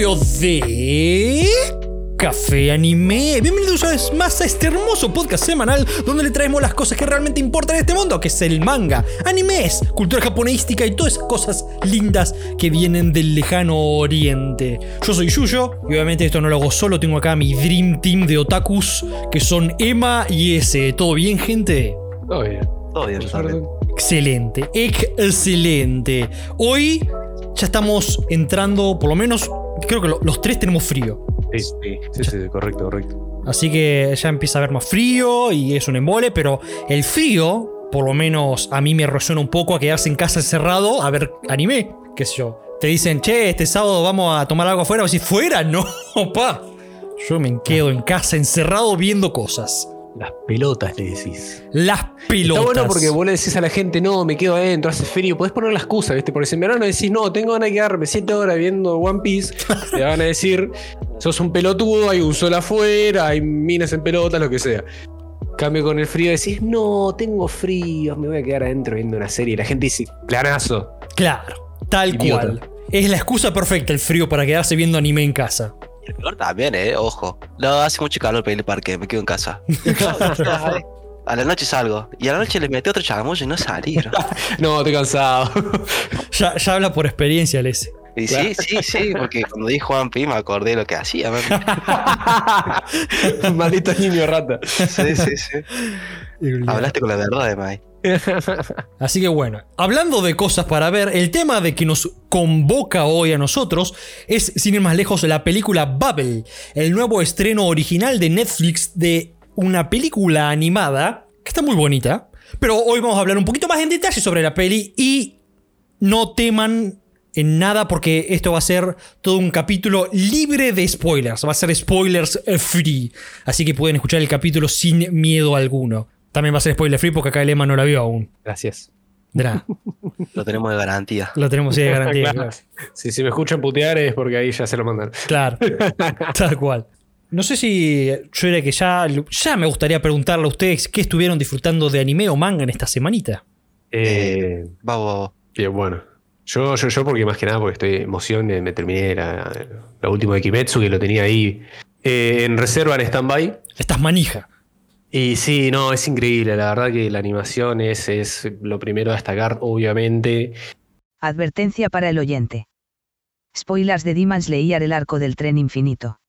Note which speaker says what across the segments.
Speaker 1: episodio de Café Anime. Bienvenidos una vez más a este hermoso podcast semanal donde le traemos las cosas que realmente importan en este mundo, que es el manga, animes, cultura japonística y todas esas cosas lindas que vienen del lejano oriente. Yo soy Yuyo y obviamente esto no lo hago solo, tengo acá mi Dream Team de otakus que son Emma y S. ¿Todo bien, gente?
Speaker 2: Todo bien.
Speaker 3: Todo bien.
Speaker 1: Excelente, excelente. Hoy ya estamos entrando, por lo menos, creo que lo- los tres tenemos frío.
Speaker 2: Sí, sí, sí, sí, correcto, correcto.
Speaker 1: Así que ya empieza a haber más frío y es un embole, pero el frío, por lo menos a mí me resuena un poco a quedarse en casa encerrado a ver anime, qué sé yo. Te dicen, che, este sábado vamos a tomar algo afuera, o si fuera, no, pa. Yo me quedo en casa encerrado viendo cosas.
Speaker 2: Las pelotas le decís.
Speaker 1: Las pelotas.
Speaker 2: Está bueno porque vos le decís a la gente, no, me quedo adentro, hace frío. Podés poner la excusa, ¿viste? Porque si en verano decís, no, tengo ganas de quedarme 7 horas viendo One Piece, te van a decir, sos un pelotudo, hay un sol afuera, hay minas en pelotas, lo que sea. Cambio con el frío, decís, no, tengo frío, me voy a quedar adentro viendo una serie. Y la gente dice, planazo.
Speaker 1: Claro, tal
Speaker 2: Idiota.
Speaker 1: cual. Es la excusa perfecta el frío para quedarse viendo anime en casa.
Speaker 3: Y el calor también, eh, ojo. No, hace mucho calor para ir al parque, me quedo en casa. a la noche salgo. Y a la noche les metí otro chamullo y no salí. bro.
Speaker 2: No, estoy cansado.
Speaker 1: Ya, ya habla por experiencia, el S.
Speaker 3: Y sí, sí, sí, porque cuando dije Juan Pi me acordé de lo que hacía.
Speaker 2: Maldito niño rata.
Speaker 3: Sí, sí, sí. Hablaste con la verdad, Mai.
Speaker 1: Así que bueno, hablando de cosas para ver, el tema de que nos convoca hoy a nosotros es, sin ir más lejos, la película Bubble, el nuevo estreno original de Netflix de una película animada que está muy bonita. Pero hoy vamos a hablar un poquito más en detalle sobre la peli y no teman en nada porque esto va a ser todo un capítulo libre de spoilers, va a ser spoilers free, así que pueden escuchar el capítulo sin miedo alguno. También va a ser spoiler free porque acá el Emma no la vio aún.
Speaker 2: Gracias.
Speaker 1: De nada.
Speaker 3: Lo tenemos de garantía.
Speaker 1: Lo tenemos ahí de garantía.
Speaker 2: Claro.
Speaker 1: claro.
Speaker 2: Si, si me escuchan putear es porque ahí ya se lo mandan.
Speaker 1: Claro, tal cual. No sé si yo era que ya, ya me gustaría preguntarle a ustedes qué estuvieron disfrutando de anime o manga en esta semanita.
Speaker 2: Eh,
Speaker 3: Vamos,
Speaker 2: bien, bueno. Yo, yo, yo, porque más que nada, porque estoy en emoción, eh, me terminé la, la última de Kimetsu, que lo tenía ahí eh, en reserva en stand-by.
Speaker 1: Estás manija.
Speaker 2: Y sí, no, es increíble. La verdad que la animación es, es lo primero a destacar, obviamente.
Speaker 4: Advertencia para el oyente. Spoilers de Demon Slayer el arco del tren infinito.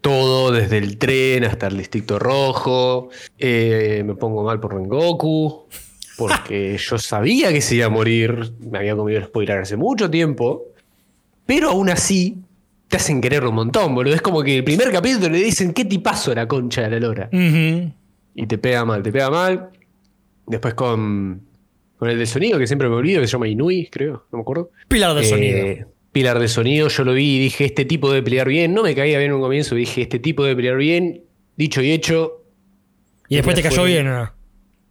Speaker 2: Todo, desde el tren hasta el Distrito Rojo. Eh, me pongo mal por Rengoku. Porque yo sabía que se iba a morir. Me había comido el spoiler hace mucho tiempo. Pero aún así, te hacen querer un montón, boludo. Es como que el primer capítulo le dicen qué tipazo la concha de la lora. Y te pega mal, te pega mal. Después con, con el de sonido, que siempre me olvido, que se llama Inui, creo, no me acuerdo.
Speaker 1: Pilar de
Speaker 2: Eh,
Speaker 1: sonido.
Speaker 2: Pilar de sonido, yo lo vi y dije, este tipo debe pelear bien. No me caía bien en un comienzo, dije, este tipo debe pelear bien. Dicho y hecho,
Speaker 1: Y después te cayó bien, ¿o no?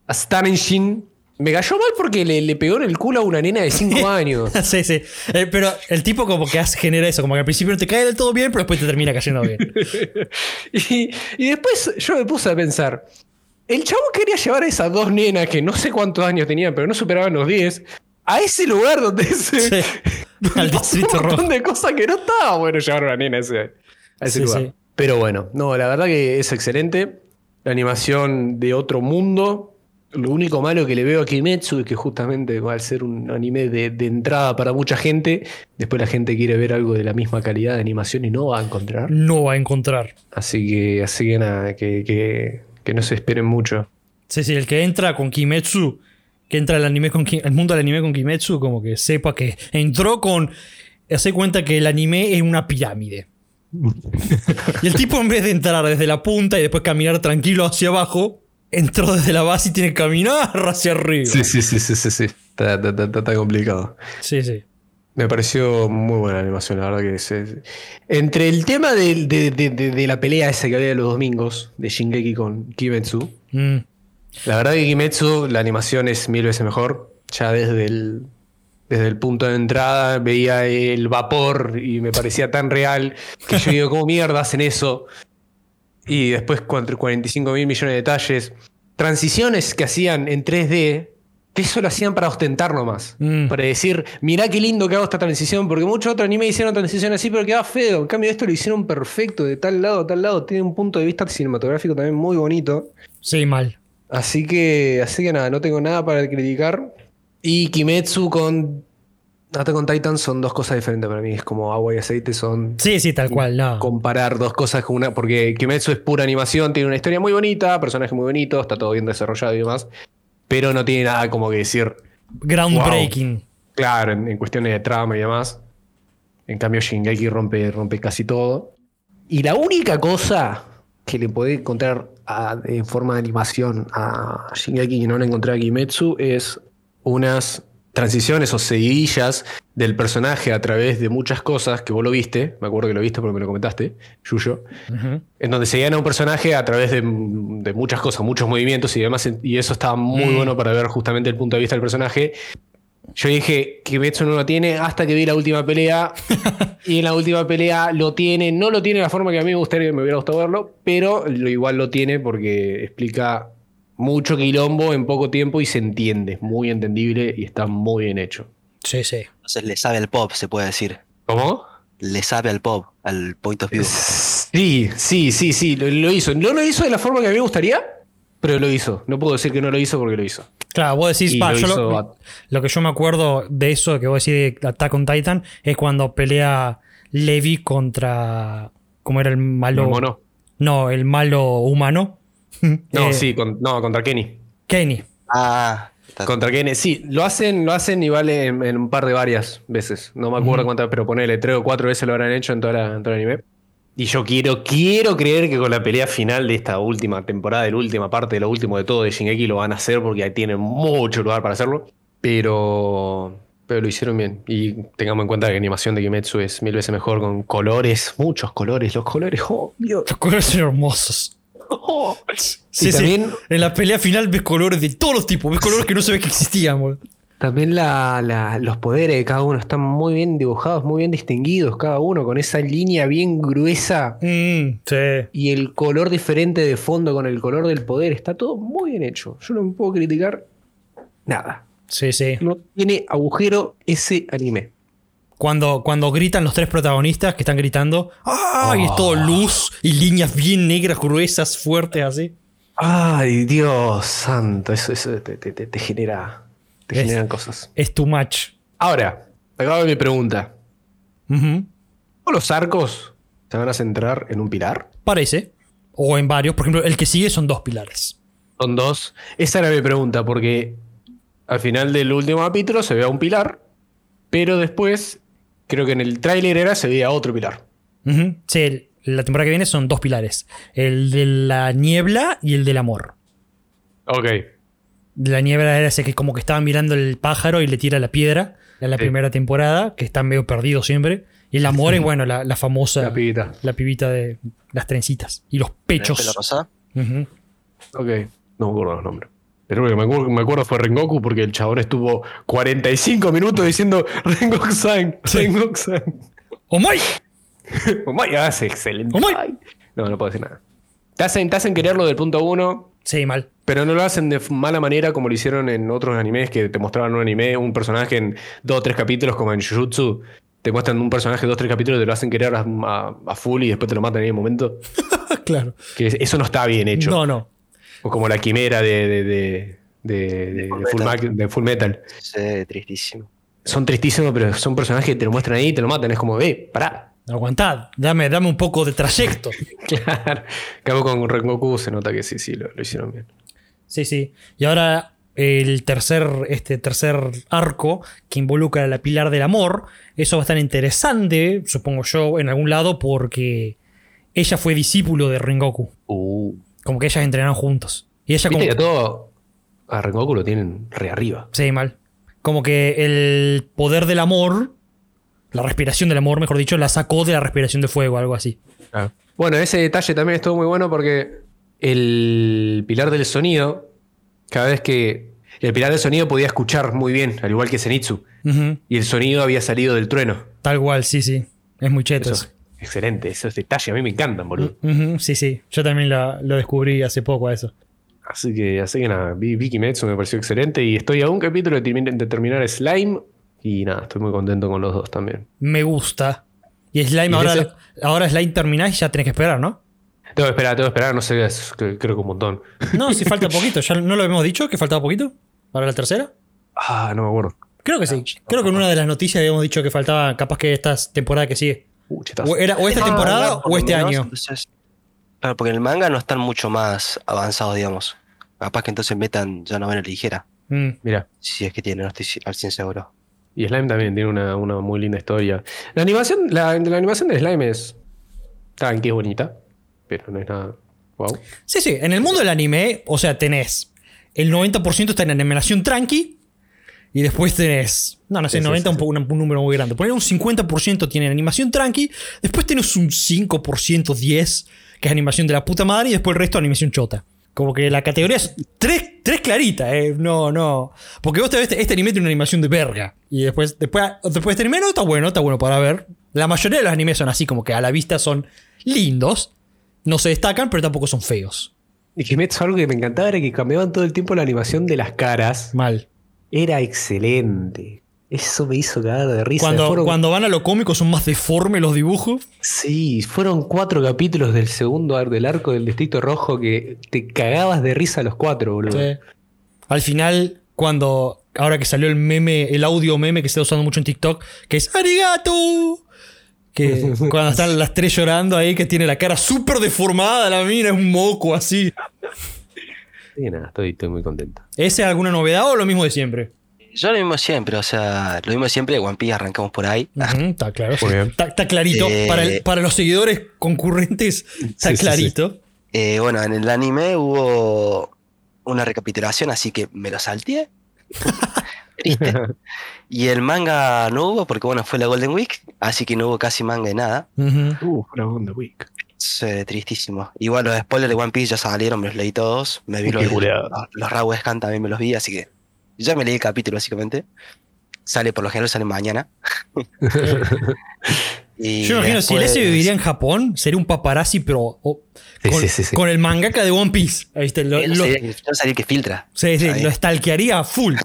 Speaker 2: Astonishing. Me cayó mal porque le, le pegó en el culo a una nena de 5 años.
Speaker 1: sí, sí. Eh, pero el tipo como que hace- genera eso, como que al principio no te cae del todo bien, pero después te termina cayendo bien.
Speaker 2: y, y después yo me puse a pensar, el chavo quería llevar a esas dos nenas que no sé cuántos años tenían, pero no superaban los 10, a ese lugar donde se...
Speaker 1: Sí. Al distrito
Speaker 2: un montón
Speaker 1: rojo.
Speaker 2: de cosas que no estaba bueno llevar a una nena a ese, a ese
Speaker 1: Sí,
Speaker 2: lugar.
Speaker 1: sí.
Speaker 2: Pero bueno, no, la verdad que es excelente. La animación de otro mundo. Lo único malo que le veo a Kimetsu es que justamente al ser un anime de, de entrada para mucha gente, después la gente quiere ver algo de la misma calidad de animación y no va a encontrar.
Speaker 1: No va a encontrar.
Speaker 2: Así que, así que nada, que, que- que no se esperen mucho.
Speaker 1: Sí, sí, el que entra con Kimetsu, que entra al anime con al mundo del anime con Kimetsu, como que sepa que entró con. Hace cuenta que el anime es una pirámide. y el tipo, en vez de entrar desde la punta y después caminar tranquilo hacia abajo, entró desde la base y tiene que caminar hacia arriba.
Speaker 2: sí, sí, sí, sí, sí. Está, está- está- está complicado.
Speaker 1: sí. sí.
Speaker 2: Me pareció muy buena la animación, la verdad que es, es- Entre el tema de, de- de- de la pelea esa que había los domingos de Shingeki con Kimetsu,
Speaker 1: Mm.
Speaker 2: la verdad que Kimetsu, la animación es mil veces mejor. Ya desde el, desde el punto de entrada veía el vapor y me parecía tan real que yo digo, ¿cómo mierda hacen eso? Y después, cuatro- 45 mil millones de detalles. Transiciones que hacían en 3D que eso lo hacían para ostentar nomás.
Speaker 1: Mm.
Speaker 2: Para decir, mirá qué lindo que hago esta transición, porque muchos otros anime hicieron transición así, pero quedaba feo. En cambio, esto lo hicieron perfecto, de tal lado a tal lado. Tiene un punto de vista cinematográfico también muy bonito.
Speaker 1: Sí, mal.
Speaker 2: Así que, así que nada, no tengo nada para criticar. Y Kimetsu con Attack on Titan son dos cosas diferentes para mí. Es como agua y aceite, son
Speaker 1: Sí, sí, tal cual, no.
Speaker 2: comparar dos cosas con una. Porque Kimetsu es pura animación, tiene una historia muy bonita, personaje muy bonito, está todo bien desarrollado y demás. Pero no tiene nada como que decir,
Speaker 1: Groundbreaking.
Speaker 2: claro, en, en cuestiones de trama y demás. En cambio, Shingeki rompe, rompe casi todo. Y la única cosa que le podés encontrar a- en forma de animación a Shingeki que no le encontré a Kimetsu es unas transiciones o seguidillas del personaje a través de muchas cosas que vos lo viste, me acuerdo que lo viste porque me lo comentaste, Yuyo, en donde seguían a un personaje a través de, de muchas cosas, muchos movimientos y demás, y eso estaba muy
Speaker 1: Mm.
Speaker 2: bueno para ver justamente el punto de vista del personaje. Yo dije que Kimetsu no lo tiene hasta que vi la última pelea. y en la última pelea lo tiene. No lo tiene de la forma que a mí me gustaría que me hubiera gustado verlo, pero igual lo tiene porque explica mucho quilombo en poco tiempo y se entiende. Muy entendible y está muy bien hecho.
Speaker 1: Sí, sí.
Speaker 3: Entonces le sabe al pop, se puede decir.
Speaker 2: ¿Cómo?
Speaker 3: Le sabe al pop, al point of view.
Speaker 2: Sí, sí, sí, sí, lo, lo hizo. No lo hizo de la forma que a mí me gustaría, pero lo hizo. No puedo decir que no lo hizo porque lo hizo.
Speaker 1: Claro, vos decís, pa,
Speaker 2: lo
Speaker 1: yo lo, que yo me acuerdo de eso que vos decís de Attack on Titan es cuando pelea Levi contra. ¿Cómo era el malo?
Speaker 2: No, no.
Speaker 1: No, el malo humano.
Speaker 2: No,
Speaker 1: Eh,
Speaker 2: sí, con- no, contra Kenny.
Speaker 1: Kenny.
Speaker 3: Ah,
Speaker 2: Contra Kenny, sí, lo hacen, lo hacen y vale en, en un par de varias veces. No me acuerdo cuántas, pero ponele tres o cuatro veces lo habrán hecho en, toda la, en todo el anime. Y yo quiero, quiero creer que con la pelea final de esta última temporada, de la última parte, de lo último de todo de Shingeki lo van a hacer porque ahí tienen mucho lugar para hacerlo. Pero, pero lo hicieron bien. Y tengamos en cuenta que la animación de Kimetsu es mil veces mejor con colores, muchos colores. Los colores, oh, Dios.
Speaker 1: Los colores son hermosos.
Speaker 2: Oh.
Speaker 1: Sí,
Speaker 2: Y
Speaker 1: sí.
Speaker 2: también-
Speaker 1: En la pelea final ves colores de todos los tipos. Ves colores que no sabes que existían, boludo.
Speaker 2: También la- la- los poderes de cada uno están muy bien dibujados, muy bien distinguidos, cada uno con esa línea bien gruesa
Speaker 1: Mm, sí.
Speaker 2: y el color diferente de fondo con el color del poder. Está todo muy bien hecho. Yo no me puedo criticar nada.
Speaker 1: Sí, sí.
Speaker 2: No tiene agujero ese anime.
Speaker 1: Cuando, cuando gritan los tres protagonistas que están gritando, ¡ah! Y es todo luz y líneas bien negras, gruesas, fuertes, así.
Speaker 2: Ay, Dios santo, eso, eso te, te- te- genera. Te
Speaker 1: Es-
Speaker 2: generan cosas.
Speaker 1: Es too much.
Speaker 2: Ahora, acabo mi pregunta. ¿Todos los arcos se van a centrar en un pilar?
Speaker 1: Parece. O en varios. Por ejemplo, el que sigue son dos pilares.
Speaker 2: Son dos. Esa era mi pregunta, porque al final del último capítulo se ve a un pilar, pero después, creo que en el tráiler era se veía otro pilar.
Speaker 1: Sí, el- la temporada que viene son dos pilares. El de la niebla y el del amor.
Speaker 2: Ok.
Speaker 1: La niebla era ese que como que estaba mirando el pájaro y le tira la piedra. En la
Speaker 2: Sí.
Speaker 1: primera temporada, que está medio perdido siempre. Y el amor es, bueno, la, la famosa.
Speaker 2: La pibita.
Speaker 1: la pibita de las trencitas. Y los
Speaker 3: ¿El
Speaker 1: pechos.
Speaker 3: pelo rosa?
Speaker 1: Ujú.
Speaker 2: Ok. No me acuerdo los nombres. Pero lo que me acuerdo, me acuerdo fue Rengoku porque el chabón estuvo 45 minutos diciendo Rengoku-san, Rengoku-san.
Speaker 1: ¡Omai!
Speaker 2: Oh my, ah, es excelente.
Speaker 1: My.
Speaker 2: Ay. No, no puedo decir nada. Te hacen, te hacen quererlo del punto uno,
Speaker 1: Sí, mal.
Speaker 2: pero no lo hacen de mala manera como lo hicieron en otros animes que te mostraban un anime, un personaje en dos o tres capítulos, como en Jujutsu. Te muestran un personaje dos o tres capítulos y te lo hacen querer a, a- a full y después te lo matan en el momento.
Speaker 1: claro.
Speaker 2: Que es- eso no está bien hecho.
Speaker 1: No, no.
Speaker 2: O como la quimera de, de, de, de- de-
Speaker 3: Full
Speaker 2: de Full
Speaker 3: Metal.
Speaker 2: Full Metal.
Speaker 3: Sí, tristísimo.
Speaker 2: Son tristísimos, pero son personajes que te lo muestran ahí y te lo matan. Es como, ve, pará.
Speaker 1: Aguantad. Dame, dame un poco de trayecto.
Speaker 2: Claro. Cabo con Rengoku se nota que sí, sí, lo, lo hicieron bien.
Speaker 1: Sí, sí. Y ahora el tercer, este tercer arco que involucra a la pilar del amor. Eso va a estar interesante, supongo yo, en algún lado, porque ella fue discípulo de Rengoku.
Speaker 2: Uh.
Speaker 1: Como que ellas entrenaron juntos. Y ella como
Speaker 2: Viste que a todo a Rengoku lo tienen re arriba.
Speaker 1: Sí, mal. Como que el poder del amor, la respiración del amor, mejor dicho, la sacó de la respiración de fuego, algo así.
Speaker 2: Bueno, ese detalle también estuvo muy bueno porque el pilar del sonido, cada vez que el pilar del sonido podía escuchar muy bien, al igual que Zenitsu, y el sonido había salido del trueno.
Speaker 1: Tal cual, sí, sí. Es muy cheto.
Speaker 2: Eso excelente, esos detalles a mí me encantan, boludo.
Speaker 1: Ujú, Sí, sí. Yo también lo descubrí hace poco a eso.
Speaker 2: Así que, así que nada, vi vi Kimetsu, me pareció excelente y estoy a un capítulo de, termin- de terminar Slime y nada, estoy muy contento con los dos también.
Speaker 1: Me gusta. Y Slime,
Speaker 2: ¿Y
Speaker 1: ahora,
Speaker 2: ese?
Speaker 1: ahora Slime terminás y ya tenés que esperar, ¿no?
Speaker 2: Tengo que esperar, tengo que esperar, no sé, es- creo que un montón.
Speaker 1: No, si falta poquito. ¿Ya no lo habíamos dicho que faltaba poquito? ¿Para la tercera?
Speaker 2: Ah, no me acuerdo.
Speaker 1: Creo que sí. Creo que en una de las noticias habíamos dicho que faltaba capaz que esta temporada que sigue.
Speaker 2: Uh.
Speaker 1: O, era, o esta temporada o este
Speaker 3: menos,
Speaker 1: año.
Speaker 3: entonces- claro, porque en el manga no están mucho más avanzados, digamos. Capaz que entonces metan ya novela ligera.
Speaker 1: Mm.
Speaker 2: Mira.
Speaker 3: Si es que tienen, no estoy al 100 seguro.
Speaker 2: Y Slime también tiene una, una muy linda historia. La animación, la, la animación de Slime es. Tan que es bonita. Pero no es nada. Wow.
Speaker 1: Sí, sí. En el mundo del anime, o sea, tenés. El 90% está en animación tranqui. Y después tenés. No, no sé,
Speaker 2: Sí, sí,
Speaker 1: 90
Speaker 2: sí,
Speaker 1: un, po- un- un número muy grande. Poner un 50% tiene animación tranqui. Después tenés un 5%, 10%, que es animación de la puta madre. Y después el resto animación chota. Como que la categoría es tres, tres clarita, eh. No, no. Porque vos te ves, este anime tiene una animación de verga. Y después, después, después de este anime, no, está bueno, está bueno para ver. La mayoría de los animes son así, como que a la vista son lindos. No se destacan, pero tampoco son feos.
Speaker 2: Y Kimetsu algo que me encantaba era que cambiaban todo el tiempo la animación de las caras.
Speaker 1: Mal.
Speaker 2: Era excelente. Eso me hizo cagar de risa.
Speaker 1: Cuando,
Speaker 2: Fueron-
Speaker 1: cuando van a lo cómico son más deformes los dibujos.
Speaker 2: Sí, fueron cuatro capítulos del segundo ar- del arco del Distrito Rojo que te cagabas de risa los cuatro, boludo.
Speaker 1: Al final, cuando. Ahora que salió el meme, el audio meme que se está usando mucho en TikTok, que es ¡Arigato! Que cuando están las tres llorando ahí, que tiene la cara súper deformada, la mina es un moco así.
Speaker 2: Y nada, estoy, estoy muy contento.
Speaker 1: ¿Ese es alguna novedad o lo mismo de siempre?
Speaker 3: Yo lo mismo siempre, o sea, lo mismo de siempre, One Piece arrancamos por ahí.
Speaker 1: Ujú, está claro. Está, está clarito.
Speaker 3: Eh,
Speaker 1: Para, el- para los seguidores concurrentes, está
Speaker 2: Sí, sí,
Speaker 1: clarito.
Speaker 3: Eh, bueno, en el anime hubo una recapitulación, así que me lo salteé. Triste. Y el manga no hubo porque, bueno, fue la Golden Week, así que no hubo casi manga de nada.
Speaker 2: Uh, la Golden Week.
Speaker 3: Eh, tristísimo. Igual los spoilers de One Piece ya salieron, me los leí todos. Me vi
Speaker 2: Qué
Speaker 3: los, los, los Raw Scan también me los vi, así que ya me leí el capítulo, básicamente. Sale por lo general, sale mañana. Y
Speaker 1: Yo imagino, si S viviría en Japón, sería un paparazzi, pero
Speaker 2: Sí,
Speaker 1: con,
Speaker 2: sí, sí, sí.
Speaker 1: con el mangaka de One Piece. Ahí está, lo-
Speaker 3: no
Speaker 1: lo-
Speaker 3: sabía que- filtra.
Speaker 1: sí, sí, lo stalkearía a full.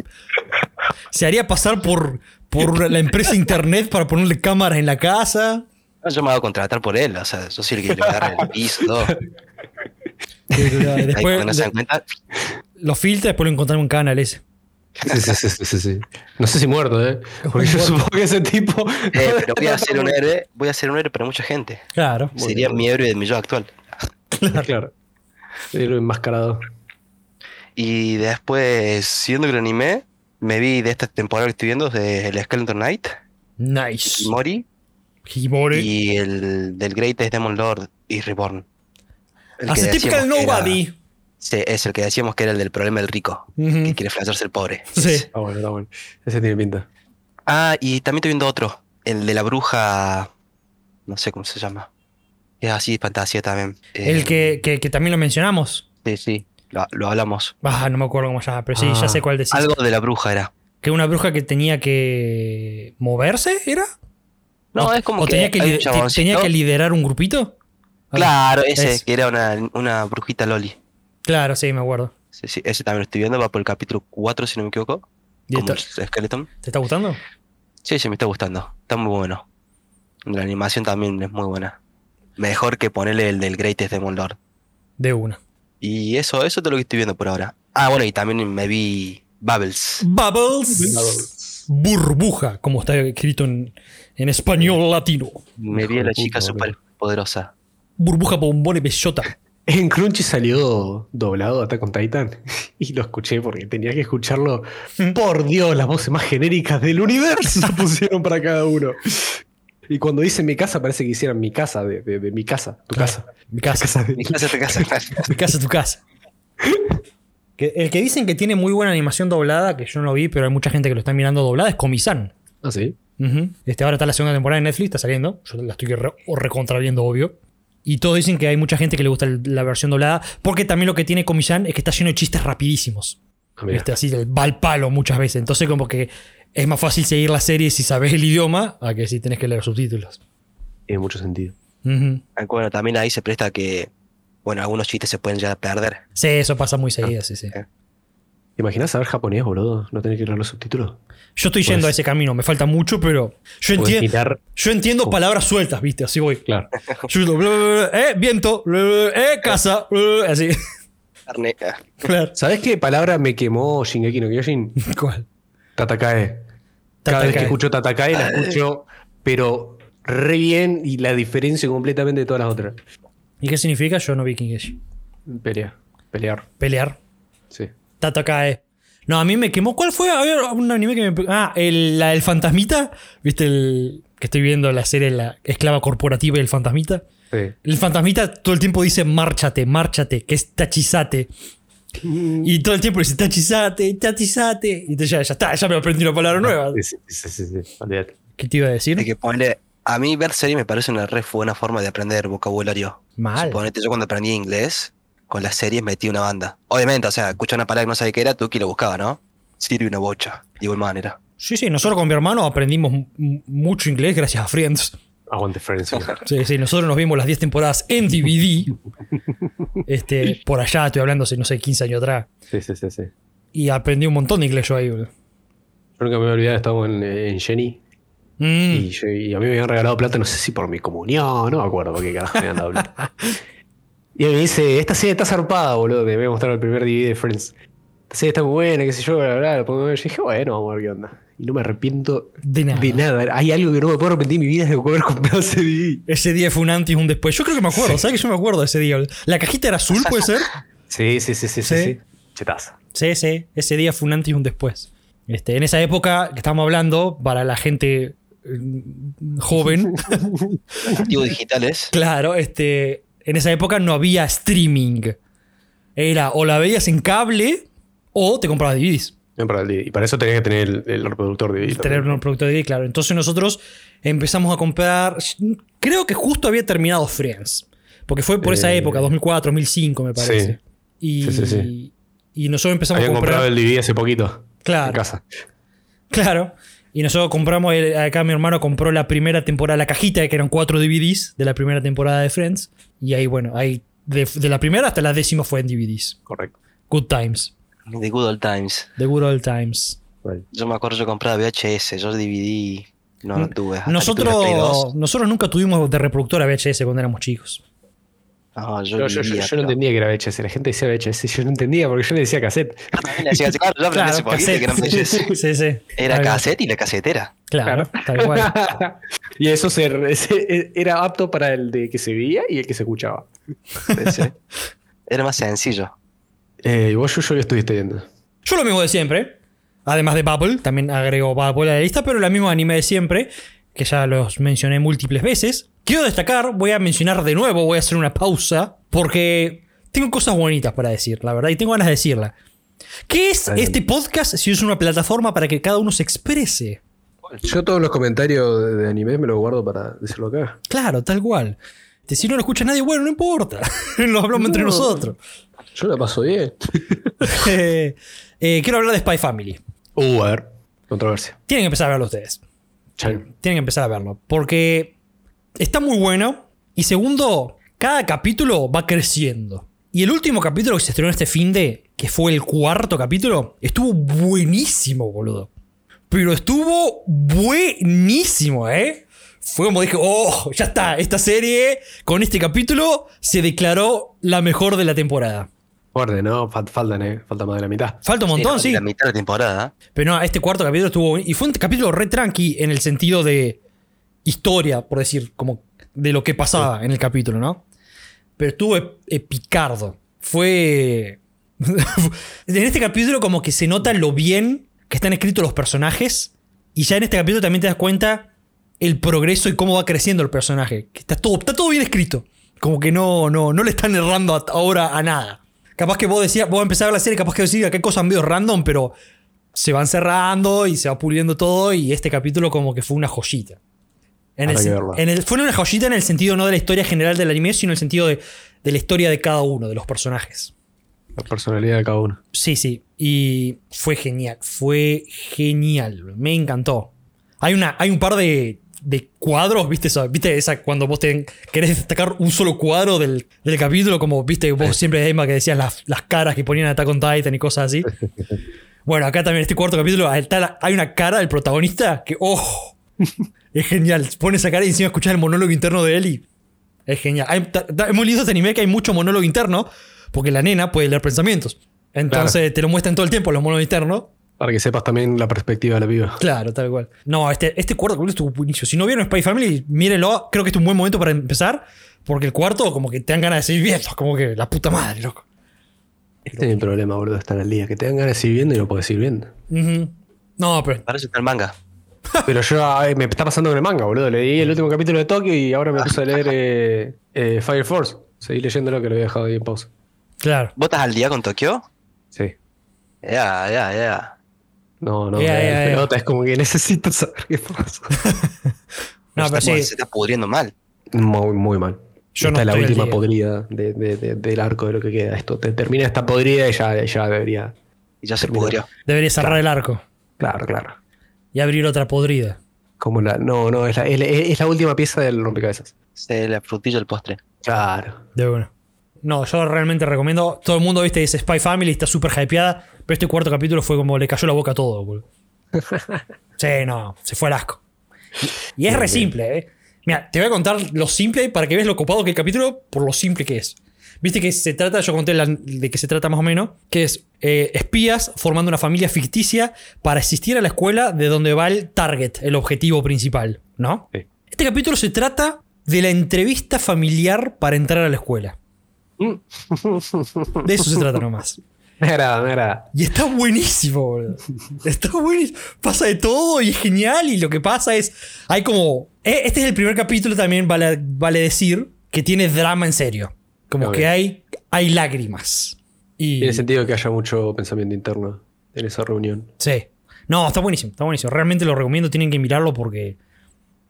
Speaker 1: Se haría pasar por, por la empresa internet para ponerle cámaras en la casa.
Speaker 3: No, yo me voy a contratar por él, o sea, yo soy el que le agarra el piso, todo. Ahí
Speaker 1: Después
Speaker 3: cuando no se dan cuenta,
Speaker 1: lo filtra, después lo encontramos en canal ese.
Speaker 2: Sí, sí, sí, sí, sí, sí. No sé si muerto, ¿eh? Porque yo supongo que ese tipo.
Speaker 3: eh, pero voy a ser un héroe, voy a ser un héroe para mucha gente.
Speaker 1: Claro.
Speaker 3: Sería mi héroe de mi yo actual.
Speaker 2: claro. Héroe enmascarado.
Speaker 3: Y después, siguiendo con el anime, me vi de esta temporada que estoy viendo, de el Skeleton Knight,
Speaker 1: Nice.
Speaker 3: Mori, Y el del Greatest Demon Lord y Reborn. El
Speaker 1: As
Speaker 3: que
Speaker 1: a typical
Speaker 3: que era-
Speaker 1: nobody.
Speaker 3: sí, es el que decíamos que era el del problema del rico, que quiere flashearse el pobre.
Speaker 1: Sí.
Speaker 2: Está bueno, está bueno. Ese tiene pinta.
Speaker 3: Ah, y también estoy viendo otro, el de la bruja, no sé cómo se llama. Es así, fantasía también. Eh,
Speaker 1: El que, que, que también lo mencionamos.
Speaker 3: Sí, sí, lo, lo hablamos.
Speaker 1: Ah, no me acuerdo cómo se llama, pero sí,
Speaker 2: Ah,
Speaker 1: ya sé cuál decís.
Speaker 3: Algo de la bruja era.
Speaker 1: Que una bruja que tenía que moverse, ¿era?
Speaker 3: No,
Speaker 1: o,
Speaker 3: es como
Speaker 1: o
Speaker 3: que
Speaker 1: tenía que,
Speaker 3: hay un
Speaker 1: tenía que liderar un grupito. Ah,
Speaker 3: Claro, ese,
Speaker 1: es.
Speaker 3: que era una, una brujita Loli.
Speaker 1: Claro, sí, me acuerdo.
Speaker 3: Sí, sí, ese también lo estoy viendo, va por el capítulo 4, si no me equivoco.
Speaker 1: ¿Y
Speaker 3: Como Skeleton.
Speaker 1: ¿Te está gustando?
Speaker 3: Sí, sí, me está gustando. Está muy bueno. La animación también es muy buena. Mejor que ponerle el del Greatest Demon Lord.
Speaker 1: De una.
Speaker 3: Y eso, eso es todo lo que estoy viendo por ahora. Ah, bueno, y también me vi Bubbles.
Speaker 1: Bubbles. Burbuja, como está escrito en, en español latino.
Speaker 3: Me vi a la chica súper poderosa.
Speaker 1: Burbuja, bombón y bellota.
Speaker 2: En Crunchy salió doblado Attack on Titan y lo escuché porque tenía que escucharlo. Por Dios, las voces más genéricas del universo pusieron para cada uno. Y cuando dicen mi casa, parece que hicieran mi casa, de, de- de mi casa, tu casa.
Speaker 1: Mi casa.
Speaker 2: Casa de-
Speaker 3: Mi casa, tu casa.
Speaker 1: Mi casa, tu casa. Que- el que dicen que tiene muy buena animación doblada, que yo no lo vi, pero hay mucha gente que lo está mirando doblada, es Comisan.
Speaker 2: Ah, sí.
Speaker 1: Este, ahora está la segunda temporada de Netflix, está saliendo. Yo la estoy re, o recontra viendo, obvio. Y todos dicen que hay mucha gente que le gusta el- la versión doblada, porque también lo que tiene Comisan es que está lleno de chistes rapidísimos.
Speaker 2: Ah.
Speaker 1: Este, así, va al palo muchas veces. Entonces, como que es más fácil seguir la serie si sabes el idioma a que si tenés que leer subtítulos.
Speaker 2: Tiene mucho sentido.
Speaker 3: Bueno, también ahí se presta que bueno, algunos chistes se pueden ya perder.
Speaker 1: Sí, eso pasa muy seguido, sí, sí.
Speaker 2: ¿Te imaginas saber japonés, boludo? No tener que leer los subtítulos.
Speaker 1: Yo estoy yendo a
Speaker 2: Pues-
Speaker 1: ese camino, me falta mucho, pero yo, entiendo
Speaker 2: mirar-
Speaker 1: yo entiendo palabras sueltas, ¿viste? Así voy.
Speaker 2: Claro.
Speaker 1: Yo bla, bla, bla, eh, viento, eh, casa, así.
Speaker 3: Carne, ah,
Speaker 1: Claro.
Speaker 2: ¿Sabes qué palabra me quemó Shingeki no Kyojin?
Speaker 1: ¿Cuál?
Speaker 2: Tatakae. Cada vez que escucho Tatakae la escucho, pero re bien y la diferencio completamente de todas las otras.
Speaker 1: ¿Y qué significa? Yo no vi Kingeshi.
Speaker 2: Pelea. Pelear.
Speaker 1: Pelear.
Speaker 2: Sí.
Speaker 1: Tatakae. No, a mí me quemó. ¿Cuál fue? A ver, un anime que me. Ah, el, la, el fantasmita. ¿Viste el. que estoy viendo la serie La esclava corporativa y el fantasmita?
Speaker 2: Sí.
Speaker 1: El fantasmita todo el tiempo dice márchate, márchate, que es tachizate. Y todo el tiempo dice tachizate, tachizate. Y entonces ya, ya está, ya me aprendí una palabra nueva.
Speaker 2: Sí, sí, sí, sí, sí.
Speaker 1: ¿Qué te iba a decir?
Speaker 3: hay que ponerle. A mí ver serie me parece una re buena forma de aprender vocabulario.
Speaker 1: Mal.
Speaker 3: Suponete, yo cuando aprendí inglés, con las series metí una banda. Obviamente, o sea, escuché una palabra que no sabía qué era, tú que lo buscaba, ¿no? Sirve una bocha, de igual manera.
Speaker 1: Sí, sí, nosotros con mi hermano aprendimos mucho inglés gracias a Friends.
Speaker 2: Aguante Friends. sí.
Speaker 1: Sí, sí, nosotros nos vimos las 10 temporadas en DVD. Este, por allá, estoy hablando hace, no sé, 15 años atrás.
Speaker 2: Sí, sí, sí, sí.
Speaker 1: Y aprendí un montón de inglés yo ahí. boludo.
Speaker 2: Yo nunca me voy a olvidar, estábamos en, en Jenny
Speaker 1: Mm.
Speaker 2: y, yo- y a mí me habían regalado plata, no sé si por mi comunión, no me acuerdo qué carajo me habían dado plata. Y me dice, esta serie está zarpada, boludo, me voy a mostrar el primer DVD de Friends. Esta serie está muy buena, qué sé yo, bla, bla. Yo dije, bueno, vamos a ver qué onda. Y no me arrepiento
Speaker 1: De nada.
Speaker 2: de nada. Hay algo que no me puedo arrepentir en mi vida es de haber comprado ese DVD.
Speaker 1: Ese día fue un antes y un después. Yo creo que me acuerdo, ¿sabes que yo me acuerdo de ese día? La cajita era azul, ¿puede ser?
Speaker 2: Sí, sí, sí, sí, sí.
Speaker 1: Sí.
Speaker 2: Chetaza.
Speaker 1: Sí, sí. Ese día fue un antes y un después. Este, en esa época que estamos hablando, para la gente joven,
Speaker 3: Activos digitales.
Speaker 1: claro, este, en esa época no había streaming. Era o la veías en cable o te comprabas DVDs.
Speaker 2: Y para eso tenías que tener el, el reproductor de DVD.
Speaker 1: tener un producto de DVD, claro. Entonces nosotros empezamos a comprar. Creo que justo había terminado Friends. Porque fue por esa
Speaker 2: Eh,
Speaker 1: época, 2004, 2005, me parece. Y,
Speaker 2: Sí, sí, sí.
Speaker 1: y nosotros empezamos
Speaker 2: Habían
Speaker 1: a comprar.
Speaker 2: comprado el DVD hace poquito.
Speaker 1: Claro.
Speaker 2: En casa.
Speaker 1: Claro. Y nosotros compramos, el- acá mi hermano compró la primera temporada, la cajita, que eran cuatro DVDs de la primera temporada de Friends. Y ahí, bueno, ahí de, de la primera hasta la décima fue en DVDs.
Speaker 2: Correcto.
Speaker 1: Good Times.
Speaker 3: The Good Old Times.
Speaker 1: The Good Old Times.
Speaker 3: Yo me acuerdo, yo compraba VHS, yo DVD no lo tuve. tuve
Speaker 1: Nosotros,
Speaker 3: 2.
Speaker 1: nosotros nunca tuvimos de reproductora VHS cuando éramos chicos.
Speaker 3: No, yo,
Speaker 2: Yo, yo- yo-
Speaker 3: vivía,
Speaker 2: yo no entendía que era VHS. La gente decía VHS y yo no entendía porque yo le decía cassette.
Speaker 3: Yo también le decía, claro, yo aprendí hace poquito que era VHS.
Speaker 1: Sí, sí.
Speaker 3: Era cassette y la casetera.
Speaker 1: Claro, tal cual.
Speaker 2: y eso se- se- era apto para el de que se veía y el que se escuchaba.
Speaker 3: Sí. Era más sencillo.
Speaker 2: Eh, ¿Y vos, yo, qué estuviste viendo?
Speaker 1: Yo lo mismo de siempre. Además de Bubble, también agrego Bubble a la lista, pero la misma anime de siempre, que ya los mencioné múltiples veces. Quiero destacar, voy a mencionar de nuevo, voy a hacer una pausa, porque tengo cosas bonitas para decir, la verdad, y tengo ganas de decirla. ¿Qué es este podcast si es una plataforma para que cada uno se exprese?
Speaker 2: Yo todos los comentarios de, anime me los guardo para decirlo acá.
Speaker 1: Claro, tal cual. Este, Si no lo escucha nadie, bueno, no importa. lo hablamos entre
Speaker 2: No.
Speaker 1: nosotros.
Speaker 2: Yo la paso bien.
Speaker 1: Eh, eh, quiero hablar de Spy Family.
Speaker 2: Uh, a ver. Controversia.
Speaker 1: Tienen que empezar a verlo ustedes. Tienen que empezar a verlo. Porque está muy bueno. Y segundo, cada capítulo va creciendo. Y el último capítulo que se estrenó este fin de, que fue el cuarto capítulo, estuvo buenísimo, boludo. Pero estuvo buenísimo, ¿eh? Fue como dije, oh, ya está, esta serie con este capítulo se declaró la mejor de la temporada.
Speaker 2: Fuerte, ¿no? Fal- Faltan, ¿eh? Falta más de la mitad.
Speaker 1: Falta un montón,
Speaker 3: no,
Speaker 1: sí.
Speaker 3: La mitad de la temporada.
Speaker 1: Pero no, este cuarto capítulo estuvo. Y fue un capítulo re tranqui en el sentido de historia, por decir, como de lo que pasaba en el capítulo, ¿no? Pero estuvo ep- epicardo. Fue. en este capítulo, como que se nota lo bien que están escritos los personajes. Y ya en este capítulo también te das cuenta el progreso y cómo va creciendo el personaje. Que está todo, está todo bien escrito. Como que no, no, no le están errando a- ahora a nada. Capaz que vos decías, vos empezás a la serie, capaz que decís que hay cosas medio random, pero se van cerrando y se va puliendo todo. Y este capítulo, como que fue una joyita. En el, en el- fue una joyita en el sentido no de la historia general del anime, sino en el sentido de, de la historia de cada uno de los personajes.
Speaker 2: La personalidad de cada uno.
Speaker 1: Sí, sí. Y fue genial. Fue genial. Me encantó. Hay, una, hay un par de de cuadros, ¿viste? Esa, ¿Viste esa cuando vos te querés destacar un solo cuadro del, del capítulo? Como, ¿viste? Vos siempre, Emma, que decías las, las caras que ponían Attack on Titan y cosas así. Bueno, acá también en este cuarto capítulo hay una cara del protagonista que, ¡oh! Es genial. Pone esa cara y encima escuchar el monólogo interno de él y es genial. Hay- ta- ta- es muy lindo este anime que hay mucho monólogo interno porque la nena puede leer pensamientos. Entonces te lo muestran todo el tiempo los monólogos internos.
Speaker 2: Para que sepas también la perspectiva de la piba.
Speaker 1: Claro, tal cual. No, este, este cuarto capítulo estuvo buenísimo. Si no vieron Spy Family, mírenlo. Creo que este es un buen momento para empezar. Porque el cuarto, como que te dan ganas de seguir viendo. Como que la puta madre, loco.
Speaker 2: Este es el problema, boludo, de estar al día. Que te dan ganas de seguir viendo y no puedes seguir viendo.
Speaker 1: No, pero.
Speaker 3: Para eso está el manga.
Speaker 2: Pero yo ay, me está pasando con el manga, boludo. Leí el último capítulo de Tokio y ahora me puse a leer eh, eh, Fire Force. Seguí leyéndolo que lo había dejado ahí en pausa.
Speaker 1: Claro.
Speaker 3: ¿Vos estás al día con Tokio?
Speaker 2: Sí.
Speaker 3: Ya, ya, ya.
Speaker 2: No, no,
Speaker 1: ya.
Speaker 2: pelota, es como que necesito saber qué pasa.
Speaker 1: No, pero sí.
Speaker 3: Se está pudriendo mal.
Speaker 2: Muy, muy mal.
Speaker 1: Yo no
Speaker 2: esta es la última podrida de- de- de- del arco de lo que queda. Esto te termina esta podrida y ya, ya debería.
Speaker 3: Y ya se pudrió.
Speaker 1: Debería cerrar el arco
Speaker 2: Claro, claro.
Speaker 1: Y abrir otra podrida.
Speaker 2: Como la. No, no, es la, es la- es la última pieza del rompecabezas.
Speaker 3: Se la frutilla el postre.
Speaker 2: Claro.
Speaker 1: De bueno. No, yo realmente recomiendo. Todo el mundo, viste, dice Spy Family, está súper hypeada. Pero este cuarto capítulo fue como le cayó la boca a todo, boludo. Sí, no, se fue al asco. Y, y es re simple, ¿eh? Mira, te voy a contar lo simple para que veas lo copado que es el capítulo por lo simple que es. Viste que se trata, yo conté la- de qué se trata más o menos, que es eh, espías formando una familia ficticia para asistir a la escuela de donde va el target, el objetivo principal, ¿no?
Speaker 2: Sí.
Speaker 1: Este capítulo se trata de la entrevista familiar para entrar a la escuela. De eso se trata nomás.
Speaker 2: Me agrada, me agrada.
Speaker 1: Y está buenísimo, boludo. Está buenísimo. Pasa de todo y es genial. Y lo que pasa es. Hay como. eh, Este es el primer capítulo también, vale, vale decir, que tiene drama en serio. Como que hay, hay lágrimas. Y.
Speaker 2: Tiene sentido que haya mucho pensamiento interno en esa reunión.
Speaker 1: Sí. No, está buenísimo, está buenísimo. Realmente lo recomiendo, tienen que mirarlo porque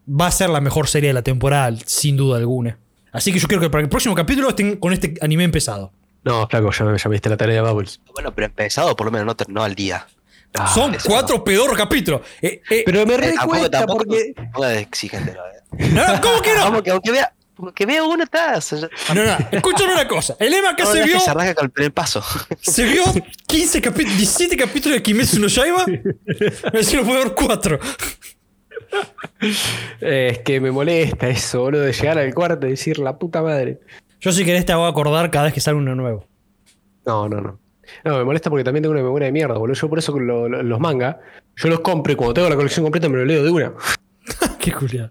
Speaker 1: va a ser la mejor serie de la temporada, sin duda alguna. Así que yo creo que para el próximo capítulo estén con este anime empezado.
Speaker 2: No, flaco, ya, me- ya me diste la tarea de Bubbles.
Speaker 3: Bueno, pero empezado por lo menos no, no al día.
Speaker 2: Ah,
Speaker 1: Son cuatro pedorros capítulos. Eh, eh,
Speaker 2: Pero me
Speaker 3: Eh, tampoco,
Speaker 2: porque.
Speaker 3: tampoco es exigente. la verdad.
Speaker 1: no, no, ¿Cómo que no?
Speaker 3: Vamos, que aunque vea, aunque vea uno, está. Se,
Speaker 1: No, no, escúchame una cosa. El Emma acá
Speaker 3: no,
Speaker 1: se
Speaker 3: que
Speaker 1: vio,
Speaker 3: se arranca con el primer paso.
Speaker 1: se vio 15 capítulos, 17 capítulos de Kimetsu no Yaiba. Me decía no puedo ver 4.
Speaker 2: eh, es que me molesta eso, boludo, de llegar al cuarto y decir la puta madre.
Speaker 1: Yo si querés te hago acordar cada vez que sale uno nuevo.
Speaker 2: No, no, no. No, me molesta porque también tengo una memoria de mierda, boludo. Yo por eso lo- lo- los mangas, yo los compro y cuando tengo la colección completa me lo leo de una.
Speaker 1: Qué culiado.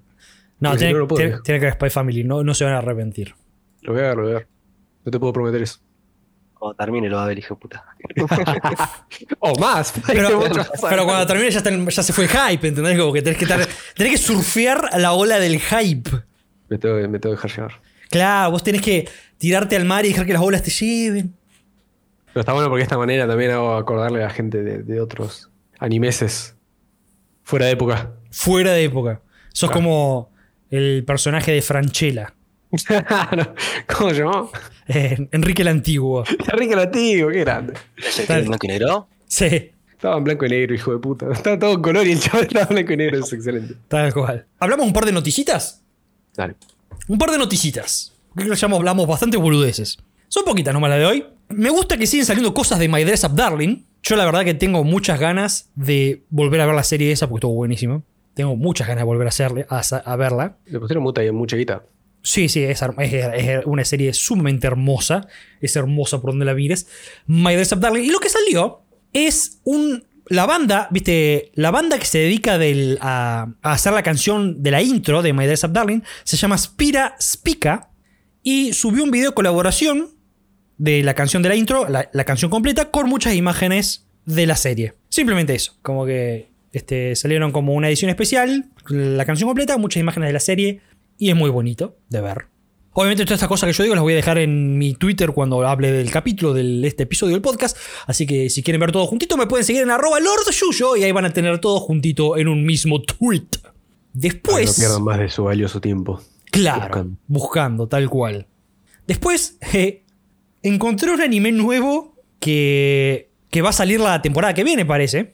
Speaker 1: No, tiene,
Speaker 2: no, no puedo,
Speaker 1: tiene-
Speaker 2: viejo.
Speaker 1: tiene que ver Spy Family, no, no se van a arrepentir.
Speaker 2: Lo voy a ver, lo voy a ver. No te puedo prometer eso.
Speaker 3: Cuando termine lo va a ver, hijo de puta.
Speaker 2: O más.
Speaker 1: Pero,
Speaker 2: más.
Speaker 1: pero cuando termine ya, se fue el hype, ¿entendés? Como que tenés que, estar, tenés que surfear la ola del hype.
Speaker 2: Me tengo, que- me tengo que dejar llevar.
Speaker 1: Claro, vos tenés que tirarte al mar y dejar que las olas te lleven.
Speaker 2: Pero está bueno porque de esta manera también hago acordarle a la gente de, de otros animeses fuera de época.
Speaker 1: Fuera de época. Sos
Speaker 2: Claro.
Speaker 1: como el personaje de Franchella.
Speaker 2: ¿Cómo se llamó?
Speaker 1: eh, Enrique el Antiguo.
Speaker 2: Enrique el Antiguo, qué grande.
Speaker 3: ¿Ese que
Speaker 1: Tal-
Speaker 3: es blanco y negro?
Speaker 1: Sí,
Speaker 2: Estaba en blanco y negro, hijo de puta. Estaba todo en color y el chaval estaba en blanco y negro. Es excelente.
Speaker 1: tal cual. ¿Hablamos un par de noticitas?
Speaker 2: Dale.
Speaker 1: Un par de noticitas. Creo que ya hablamos bastante boludeces. Son poquitas nomás las de hoy. Me gusta que siguen saliendo cosas de My Dress Up Darling. Yo la verdad que tengo muchas ganas de volver a ver la serie esa porque estuvo buenísima. Tengo muchas ganas de volver a, hacerle, a, sa- a verla.
Speaker 2: Le pusieron mucha, mucha guita.
Speaker 1: Sí, sí, es, her- es- es una serie sumamente hermosa. Es hermosa por donde la mires. My Dress Up Darling. Y lo que salió es un. La banda, viste, la banda que se dedica del- a, a hacer la canción de la intro de My Dress Up Darling se llama Spira Spica y subió un video de colaboración de la canción de la intro, la, la canción completa, con muchas imágenes de la serie. Simplemente eso, como que este, salieron como una edición especial, la canción completa, muchas imágenes de la serie, y es muy bonito de ver. Obviamente todas estas cosas que yo digo las voy a dejar en mi Twitter cuando hable del capítulo de este episodio del podcast. Así que si quieren ver todo juntito me pueden seguir en arroba lordyuyo y ahí van a tener todo juntito en un mismo tweet. Después...
Speaker 2: no pierdan más de su valioso tiempo.
Speaker 1: Claro, buscando,
Speaker 2: Buscando.
Speaker 1: tal cual. Después, eh, encontré un anime nuevo que, que va a salir la temporada que viene, parece.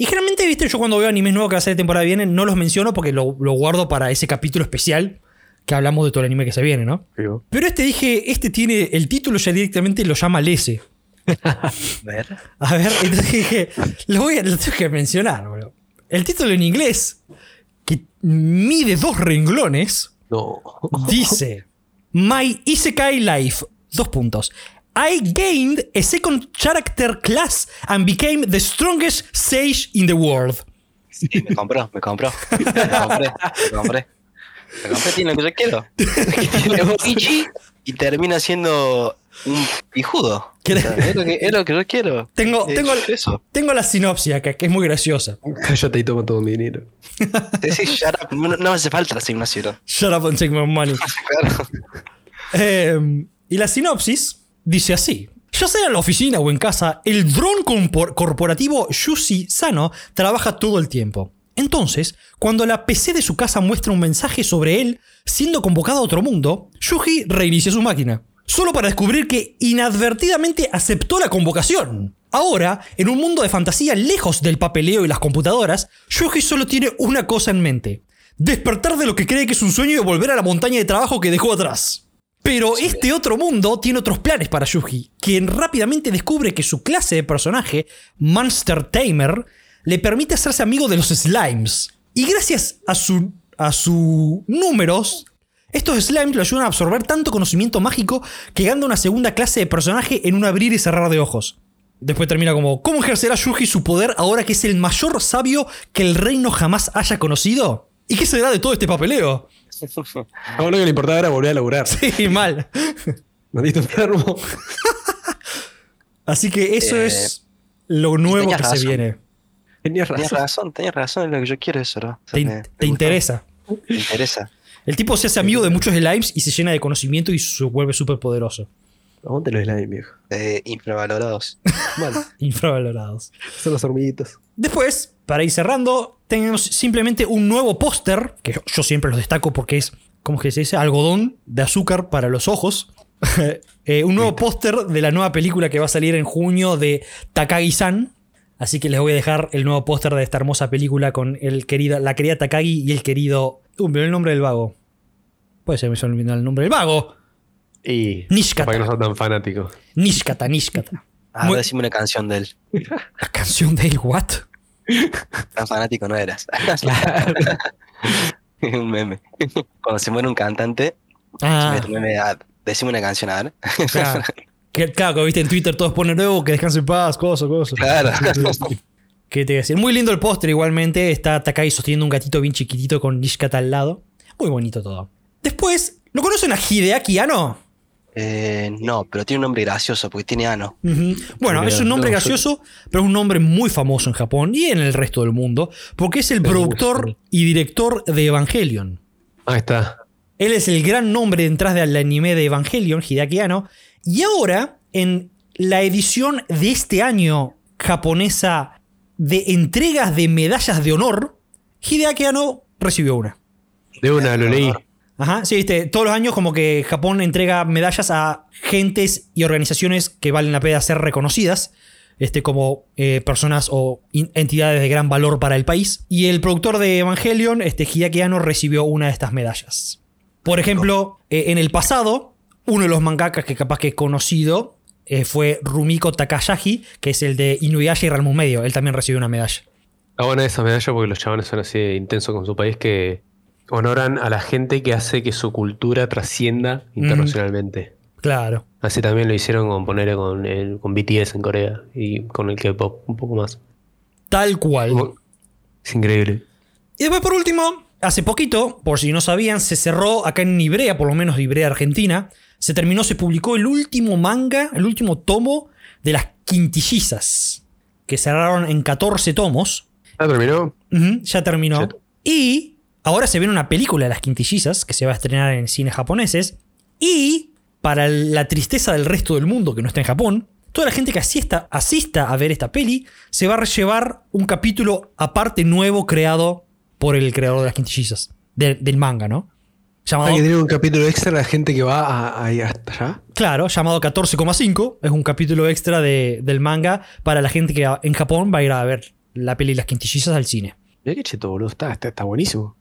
Speaker 1: Y generalmente, viste, yo cuando veo animes nuevos que va a ser de temporada viene, no los menciono porque lo, lo guardo para ese capítulo especial que hablamos de todo el anime que se viene, ¿no?
Speaker 2: Digo,
Speaker 1: Pero este dije, este tiene, el título ya directamente lo llama Lese.
Speaker 3: A ver.
Speaker 1: A ver, entonces dije, lo voy a, lo tengo que mencionar, bro. El título en inglés, que mide dos renglones,
Speaker 2: No.
Speaker 1: dice My Isekai Life. Dos puntos. I gained a second character class and became the strongest sage in the world.
Speaker 3: Sí, me compró, me compró. Me compré, me compré. Me compré, tiene lo que yo quiero. Es un Ichi y termina siendo un pijudo.
Speaker 1: ¿Qué-
Speaker 3: O sea, es, lo que, es lo que yo quiero.
Speaker 1: Tengo, tengo,
Speaker 3: eso.
Speaker 1: tengo la sinopsis acá, que es muy graciosa.
Speaker 2: Cállate y toma todo mi dinero.
Speaker 3: Sí, shut up. No, no hace falta la asignación.
Speaker 1: Shut up and take my money.
Speaker 3: Claro.
Speaker 1: Eh, y la sinopsis dice así. Ya sea en la oficina o en casa, el dron corporativo Yusi Sano trabaja todo el tiempo. Entonces, cuando la PC de su casa muestra un mensaje sobre él siendo convocado a otro mundo, Yuji reinicia su máquina. Solo para descubrir que inadvertidamente aceptó la convocación. Ahora, en un mundo de fantasía lejos del papeleo y las computadoras, Yuji solo tiene una cosa en mente. Despertar de lo que cree que es un sueño y volver a la montaña de trabajo que dejó atrás. Pero este otro mundo tiene otros planes para Yuji, quien rápidamente descubre que su clase de personaje, Monster Tamer, le permite hacerse amigo de los slimes. Y gracias a su a sus números, estos slimes lo ayudan a absorber tanto conocimiento mágico que gana una segunda clase de personaje en un abrir y cerrar de ojos. Después termina como, ¿cómo ejercerá Yuji su poder ahora que es el mayor sabio que el reino jamás haya conocido? ¿Y qué será de todo este papeleo?
Speaker 2: A uno que le importaba era volver a laburar.
Speaker 1: Sí, mal.
Speaker 2: Maldito enfermo.
Speaker 1: Así que eso
Speaker 3: Eh,
Speaker 1: es lo nuevo que se viene.
Speaker 2: Tenías
Speaker 3: Tenías
Speaker 2: razón.
Speaker 3: tenías razón, es lo que yo quiero eso, ¿no? O sea,
Speaker 1: Te,
Speaker 3: me-
Speaker 1: te
Speaker 3: me
Speaker 1: interesa.
Speaker 3: Me interesa.
Speaker 1: El tipo se hace amigo de muchos slimes y se llena de conocimiento y se vuelve súper poderoso.
Speaker 2: Aguante los slime, viejo.
Speaker 3: Eh, infravalorados.
Speaker 2: Mal.
Speaker 1: Infravalorados.
Speaker 2: Son los hormiguitos.
Speaker 1: Después, para ir cerrando, tenemos simplemente un nuevo póster, que yo, yo siempre los destaco porque es, ¿cómo es que se dice? Algodón de azúcar para los ojos. Eh, un nuevo póster de la nueva película que va a salir en junio de Takagi-san. Así que les voy a dejar el nuevo póster de esta hermosa película con el querida, la querida Takagi y el querido... Uh, el nombre del vago. Puede ser, me se me olvidó el nombre del vago.
Speaker 2: Y.
Speaker 1: Nishikata.
Speaker 2: Para que no sea tan fanático.
Speaker 1: Nishkata, Nishkata.
Speaker 3: Ah,
Speaker 1: Muy-
Speaker 3: decime una canción de él.
Speaker 1: La canción de él, ¿what?
Speaker 3: Tan fanático no eras. un meme. Cuando se muere un cantante,
Speaker 1: Ah,
Speaker 3: se mete un meme a- decime una canción, a ver.
Speaker 1: claro. Que, claro, que viste en Twitter todos ponen nuevo, que descanse en paz, cosas, cosas.
Speaker 3: Claro.
Speaker 1: ¿Qué te voy a decir? Muy lindo el póster igualmente. Está Takai sosteniendo un gatito bien chiquitito con Nishikata al lado. Muy bonito todo. Después, ¿lo conocen a Hideaki Anno?
Speaker 3: Eh, no, pero tiene un nombre gracioso porque tiene ano.
Speaker 1: Bueno, es un nombre
Speaker 2: no,
Speaker 1: gracioso, pero es un nombre muy famoso en Japón y en el resto del mundo, porque es el productor y director de Evangelion.
Speaker 2: Ahí está.
Speaker 1: Él es el gran nombre detrás del anime de Evangelion, Hideaki Anno. Y ahora, en la edición de este año japonesa de entregas de medallas de honor, Hideaki Anno recibió una.
Speaker 2: De una, lo leí.
Speaker 1: Ajá, sí, viste, todos los años como que Japón entrega medallas a gentes y organizaciones que valen la pena ser reconocidas, este, como eh, personas o entidades de gran valor para el país. Y el productor de Evangelion, este, Hideaki Anno, recibió una de estas medallas. Por ejemplo, eh, en el pasado, uno de los mangakas que capaz que es conocido eh, fue Rumiko Takayashi, que es el de Inuyasha y Realm Medio. Él también recibió una medalla.
Speaker 2: Está buena esa medalla porque los chavales son así intensos con su país que honoran a la gente que hace que su cultura trascienda internacionalmente.
Speaker 1: Claro.
Speaker 2: Así también lo hicieron con poner con, el, con BTS en Corea y con el K-pop un poco más.
Speaker 1: Tal cual.
Speaker 2: Como- Es increíble.
Speaker 1: Y después, por último, hace poquito, por si no sabían, se cerró acá en Ibrea, por lo menos Ibrea, Argentina. Se terminó, se publicó el último manga, el último tomo de las quintillizas, que cerraron en 14 tomos.
Speaker 2: ¿Ya terminó?
Speaker 1: Ya terminó. Y ahora se viene una película de las quintillizas que se va a estrenar en cines japoneses. Y para la tristeza del resto del mundo que no está en Japón, toda la gente que asista, asista a ver esta peli se va a llevar un capítulo aparte nuevo creado por el creador de las quintillizas, de- del manga, ¿no? Llamado,
Speaker 2: Hay que tener un capítulo extra la gente que va a- hasta allá.
Speaker 1: claro, llamado 14,5. Es un capítulo extra de- del manga para la gente que en Japón va a ir a ver la peli Las Quintillizas al cine.
Speaker 2: Mirá qué cheto, boludo. Está, está, está buenísimo.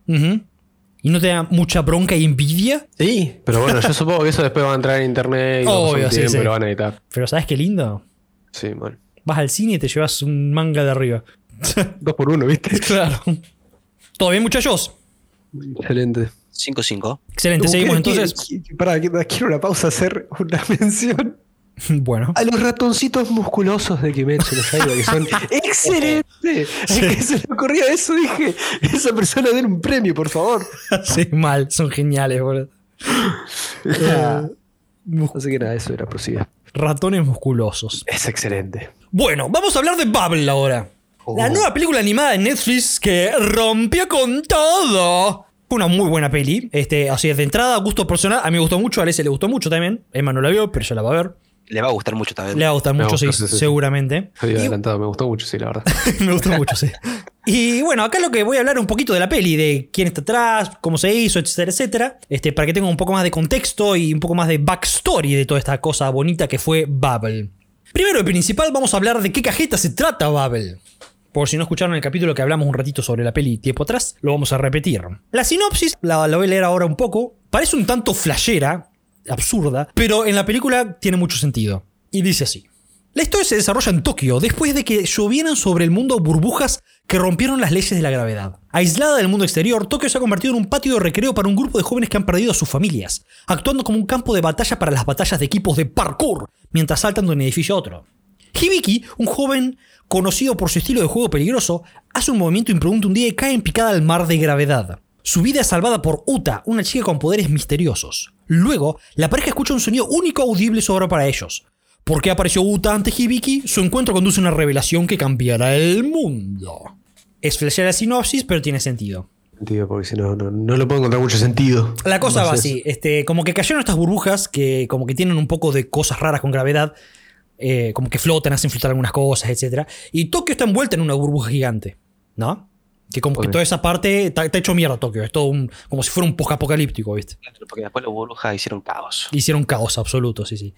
Speaker 1: ¿Y no te da mucha bronca y envidia?
Speaker 2: Sí, pero bueno, yo supongo que eso después va a entrar en internet y
Speaker 1: Obvio, sí,
Speaker 2: tiempo
Speaker 1: sí.
Speaker 2: lo van a editar.
Speaker 1: Pero ¿sabes qué lindo?
Speaker 2: Sí, bueno.
Speaker 1: Vas al cine y te llevas un manga de arriba.
Speaker 2: Dos por uno, ¿viste?
Speaker 1: claro. ¿Todo bien, muchachos?
Speaker 2: Excelente.
Speaker 3: 5-5.
Speaker 1: Excelente, seguimos
Speaker 2: ¿qué-
Speaker 1: entonces.
Speaker 2: que- quiero una pausa hacer una mención
Speaker 1: Bueno.
Speaker 2: a los ratoncitos musculosos de Kimetsu no Yaiba, que son excelentes. Es que se me ocurrió eso, dije, esa persona den un premio, por favor.
Speaker 1: Sí, mal, son geniales, boludo.
Speaker 2: Ah,
Speaker 1: Mus-
Speaker 2: Así que nada, eso era prosigue.
Speaker 1: Ratones musculosos.
Speaker 2: Es excelente.
Speaker 1: Bueno, vamos a hablar de Bubble ahora. La
Speaker 2: Oh.
Speaker 1: nueva película animada de Netflix que rompió con todo. Fue una muy buena peli. Este, así de entrada, gusto personal. A mí me gustó mucho, a Alessia le gustó mucho también. Emma no la vio, pero ya la va a ver.
Speaker 3: Le va a gustar mucho también.
Speaker 1: Le va a gustar
Speaker 2: Me
Speaker 1: mucho, sí,
Speaker 2: gusta, sí, sí.
Speaker 1: seguramente.
Speaker 2: Estoy
Speaker 1: Y-
Speaker 2: adelantado, me gustó mucho, sí, la verdad.
Speaker 1: me gustó mucho, sí. Y bueno, acá lo que voy a hablar un poquito de la peli, de quién está atrás, cómo se hizo, etcétera, etcétera. Este, para que tenga un poco más de contexto y un poco más de backstory de toda esta cosa bonita que fue Bubble. Primero y principal, vamos a hablar de qué cajeta se trata Bubble. Por si no escucharon el capítulo que hablamos un ratito sobre la peli tiempo atrás, lo vamos a repetir. La sinopsis, la, la voy a leer ahora un poco, parece un tanto flashera, absurda, pero en la película tiene mucho sentido. Y dice así. La historia se desarrolla en Tokio después de que llovieran sobre el mundo burbujas que rompieron las leyes de la gravedad. Aislada del mundo exterior, Tokio se ha convertido en un patio de recreo para un grupo de jóvenes que han perdido a sus familias, actuando como un campo de batalla para las batallas de equipos de parkour, mientras saltan de un edificio a otro. Hibiki, un joven conocido por su estilo de juego peligroso, hace un movimiento imprudente un día y cae en picada al mar de gravedad. Su vida es salvada por Uta, una chica con poderes misteriosos. Luego, la pareja escucha un sonido único audible sobre para ellos. ¿Por qué apareció Uta ante Hibiki? Su encuentro conduce a una revelación que cambiará el mundo. Es flashera la sinopsis, pero tiene sentido.
Speaker 2: Sentido, porque si no, no, no le puedo encontrar mucho sentido.
Speaker 1: La cosa va así, este, como que cayeron estas burbujas que como que tienen un poco de cosas raras con gravedad, eh, como que flotan, hacen flotar algunas cosas, etc. Y Tokio está envuelta en una burbuja gigante, ¿no? Que como que toda esa parte está, está hecho mierda Tokio, es todo un, como si fuera un post-apocalíptico, ¿viste?
Speaker 3: Porque después los burbujas hicieron caos.
Speaker 1: Hicieron caos absoluto, sí, sí.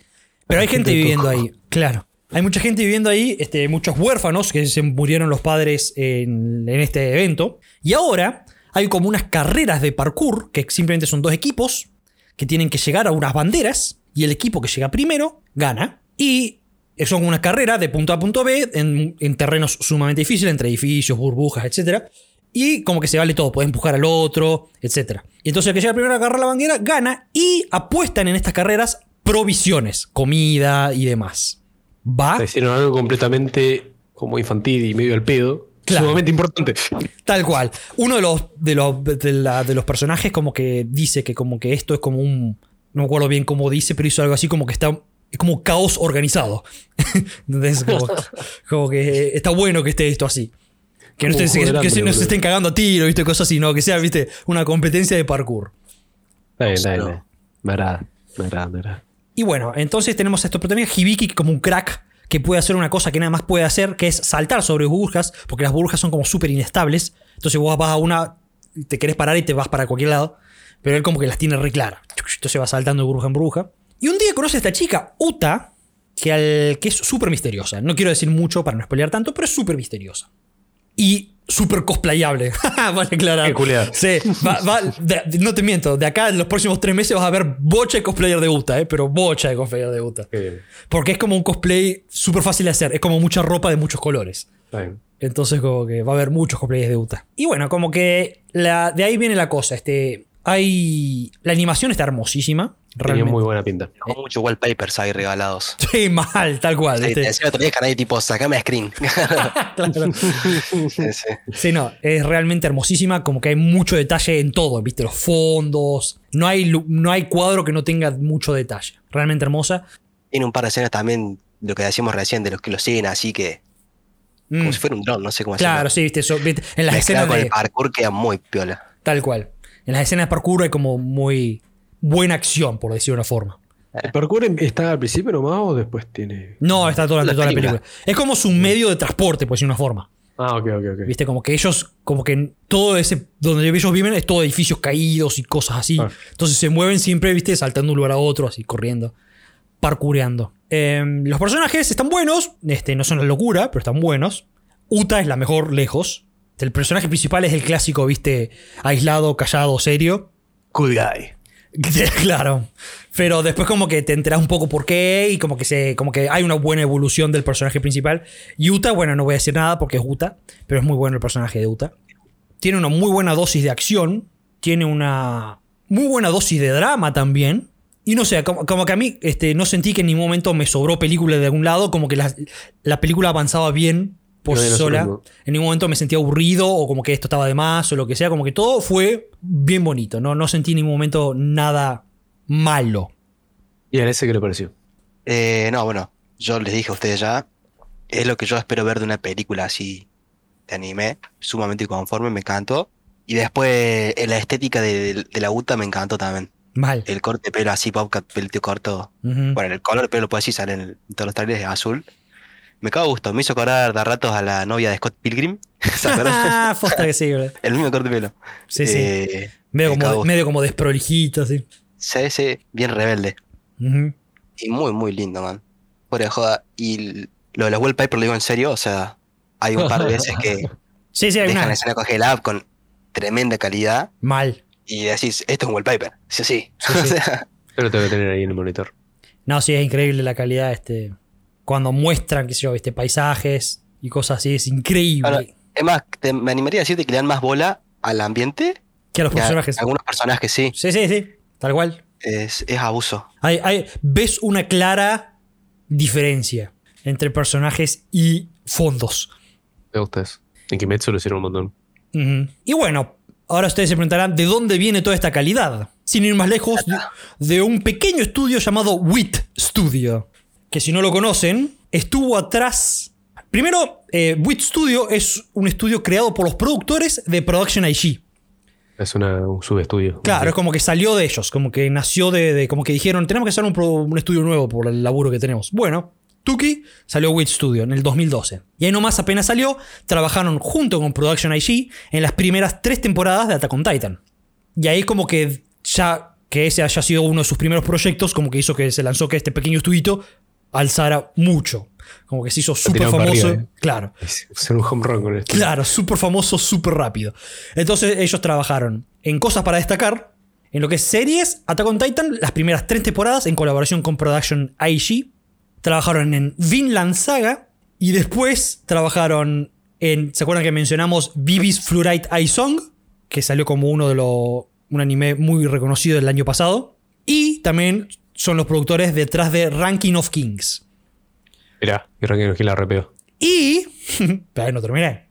Speaker 1: Pero hay gente viviendo ahí, claro. Hay mucha gente viviendo ahí, este, muchos huérfanos que se murieron los padres en, en este evento. Y ahora hay como unas carreras de parkour, que simplemente son dos equipos, que tienen que llegar a unas banderas, y el equipo que llega primero gana. Y son una carrera de punto A a punto B en, en terrenos sumamente difíciles, entre edificios, burbujas, etc. Y como que se vale todo, puede empujar al otro, etc. Y entonces el que llega primero a agarrar la bandera gana y apuestan en estas carreras provisiones, comida y demás. ¿Va?
Speaker 2: o sea, hicieron algo completamente como infantil y medio al pedo.
Speaker 1: Claro.
Speaker 2: Sumamente importante.
Speaker 1: Tal cual. Uno de los, de los, de la- de los personajes como que dice que como que esto es como un... No me acuerdo bien cómo dice, pero hizo algo así como que está... Es como caos organizado. Entonces, como, como que está bueno que esté esto así. Que no, que, que no se estén cagando a tiro, ¿viste? Cosas así, ¿no? Que sea, ¿viste? Una competencia de parkour.
Speaker 2: Bien,
Speaker 3: No.
Speaker 2: agrada, me agrada, me agrada.
Speaker 1: Y bueno, entonces tenemos a estos protagonistas. Hibiki como un crack que puede hacer una cosa que nada más puede hacer, que es saltar sobre burbujas, porque las burbujas son como súper inestables. Entonces vos vas a una, te querés parar y te vas para cualquier lado. Pero él como que las tiene re claras. Entonces va saltando de burbuja en burbuja. Y un día conoce a esta chica, Uta, que, al- que es súper misteriosa. No quiero decir mucho para no spoilear tanto, pero es súper misteriosa. Y súper cosplayable. vale aclarar. Sí, va- va- de- no te miento, de acá en los próximos tres meses vas a ver bocha de cosplayer de Uta, eh, pero bocha de cosplayer de Uta.
Speaker 2: Bien.
Speaker 1: Porque es como un cosplay súper fácil de hacer, es como mucha ropa de muchos colores.
Speaker 2: Bien.
Speaker 1: Entonces como que va a haber muchos cosplayers de Uta. Y bueno, como que la, de ahí viene la cosa, este, hay... La animación está hermosísima.
Speaker 2: Tenía
Speaker 1: Realmente.
Speaker 2: muy buena pinta.
Speaker 3: Tengo muchos wallpapers ahí regalados.
Speaker 1: Sí, mal, tal cual.
Speaker 3: Sí,
Speaker 1: ¿viste?
Speaker 3: te decía otro día que nadie tipo, sacame screen.
Speaker 1: Claro.
Speaker 3: Sí, sí.
Speaker 1: Sí, no, es realmente hermosísima, como que hay mucho detalle en todo, ¿viste? Los fondos, no hay, no hay cuadro que no tenga mucho detalle. Realmente hermosa.
Speaker 3: Tiene un par de escenas también, lo que decíamos recién, de los que lo siguen así que.
Speaker 1: Mm,
Speaker 3: Como si fuera un dron, no sé cómo
Speaker 1: claro, sí, viste, eso, viste, en las
Speaker 3: Mezclado
Speaker 1: escenas
Speaker 3: con
Speaker 1: de,
Speaker 3: el parkour queda muy piola.
Speaker 1: Tal cual. En las escenas de parkour hay como muy buena acción, por decir de una forma.
Speaker 2: ¿El parkour em- está al principio nomás o después tiene.?
Speaker 1: No, está durante
Speaker 3: La
Speaker 1: toda la
Speaker 3: película.
Speaker 1: Es como su medio de transporte, por decir de una forma.
Speaker 2: Ah, ok, ok, ok.
Speaker 1: Viste, como que ellos, como que todo ese, donde ellos viven es todo edificios caídos y cosas así.
Speaker 2: Ah.
Speaker 1: Entonces se mueven siempre, viste, saltando de un lugar a otro, así corriendo, parkureando. Eh, los personajes están buenos, este, no son la locura, pero están buenos. Uta es la mejor lejos. El personaje principal es el clásico, viste, aislado, callado, serio.
Speaker 2: Cool guy.
Speaker 1: claro. Pero después como que te enteras un poco por qué y como que, se, como que hay una buena evolución del personaje principal. Y Uta, bueno, no voy a decir nada porque es Uta, pero es muy bueno el personaje de Uta. Tiene una muy buena dosis de acción, tiene una muy buena dosis de drama también. Y no sé, como, como que a mí este, no sentí que en ningún momento me sobró película de algún lado, como que la, la película avanzaba bien por
Speaker 2: No, no,
Speaker 1: sola. En ningún momento me sentía aburrido o como que esto estaba de más o lo que sea, como que todo fue bien bonito, no, no sentí en ningún momento nada malo.
Speaker 2: ¿Y a ese qué le pareció?
Speaker 3: Eh, no, bueno, yo les dije a ustedes ya, es lo que yo espero ver de una película así de anime, sumamente conforme, me encantó. Y después eh, la estética de, de- de la Uta me encantó también.
Speaker 1: Mal.
Speaker 3: El corte de pelo así, popcat, pelito corto.
Speaker 1: Ujú.
Speaker 3: Bueno, el color de pelo, pues sí, sale en, el- en todos los trailers, es azul. Me cago gusto, me hizo acordar de ratos a la novia de Scott Pilgrim.
Speaker 1: Ah, posta que sí, bro.
Speaker 3: el mismo corte de pelo.
Speaker 1: Sí, sí.
Speaker 3: Eh,
Speaker 1: Medio como,
Speaker 3: gusto.
Speaker 1: medio como desprolijito, así.
Speaker 3: Sí, sí, bien rebelde. Y muy, muy lindo, man. Fuera de joda. Y lo de los wallpapers lo digo en serio, o sea, hay un par de veces que
Speaker 1: Sí, sí, hay
Speaker 3: dejan
Speaker 1: una.
Speaker 3: la escena congelada con tremenda calidad
Speaker 1: Mal.
Speaker 3: y decís, esto es un wallpaper. Sí, sí.
Speaker 1: Sí,
Speaker 3: O
Speaker 1: sí.
Speaker 3: sea,
Speaker 2: Yo lo tengo que tener ahí en el monitor.
Speaker 1: No, sí, es increíble la calidad, este. Cuando muestran, qué sé yo, este, paisajes y cosas así, es increíble.
Speaker 3: Ahora, es más, te- me animaría a decirte que le dan más bola al ambiente
Speaker 1: que a los
Speaker 3: que a
Speaker 1: personajes.
Speaker 3: algunos personajes, sí.
Speaker 1: Sí, sí, sí. Tal cual.
Speaker 3: Es, es abuso.
Speaker 1: Hay, hay- ves una clara diferencia entre personajes y fondos.
Speaker 2: Me gusta eso. En Kimetsu lo hicieron un montón.
Speaker 1: Y bueno, ahora ustedes se preguntarán de dónde viene toda esta calidad. Sin ir más lejos, de, de un pequeño estudio llamado WIT Studio. Que si no lo conocen, estuvo atrás. Primero, eh, WIT Studio es un estudio creado por los productores de Production IG.
Speaker 2: Es una, un subestudio.
Speaker 1: Claro, es como que salió de ellos, como que nació de, de- como que dijeron, tenemos que hacer un, estudio nuevo por el laburo que tenemos. Bueno, Tuki salió Wit Studio en el 2012. Y ahí nomás apenas salió, trabajaron junto con Production IG en las primeras tres temporadas de Attack on Titan. Y ahí como que ya que ese haya sido uno de sus primeros proyectos, como que hizo que se lanzó que este pequeño estudiito alzara mucho. Como que se hizo súper famoso.
Speaker 2: arriba, eh.
Speaker 1: Claro.
Speaker 2: Hacer un home run con esto.
Speaker 1: Claro, súper famoso, súper rápido. Entonces ellos trabajaron en cosas para destacar, en lo que es series, Attack on Titan, las primeras tres temporadas en colaboración con Production IG. Trabajaron en Vinland Saga y después trabajaron en, ¿se acuerdan que mencionamos Vivis Fluorite Eye Song? Que salió como uno de los, un anime muy reconocido del año pasado. Y también son los productores detrás de Ranking of Kings.
Speaker 2: Mirá, y Ranking que la repeo.
Speaker 1: Y. Pero ahí no terminé.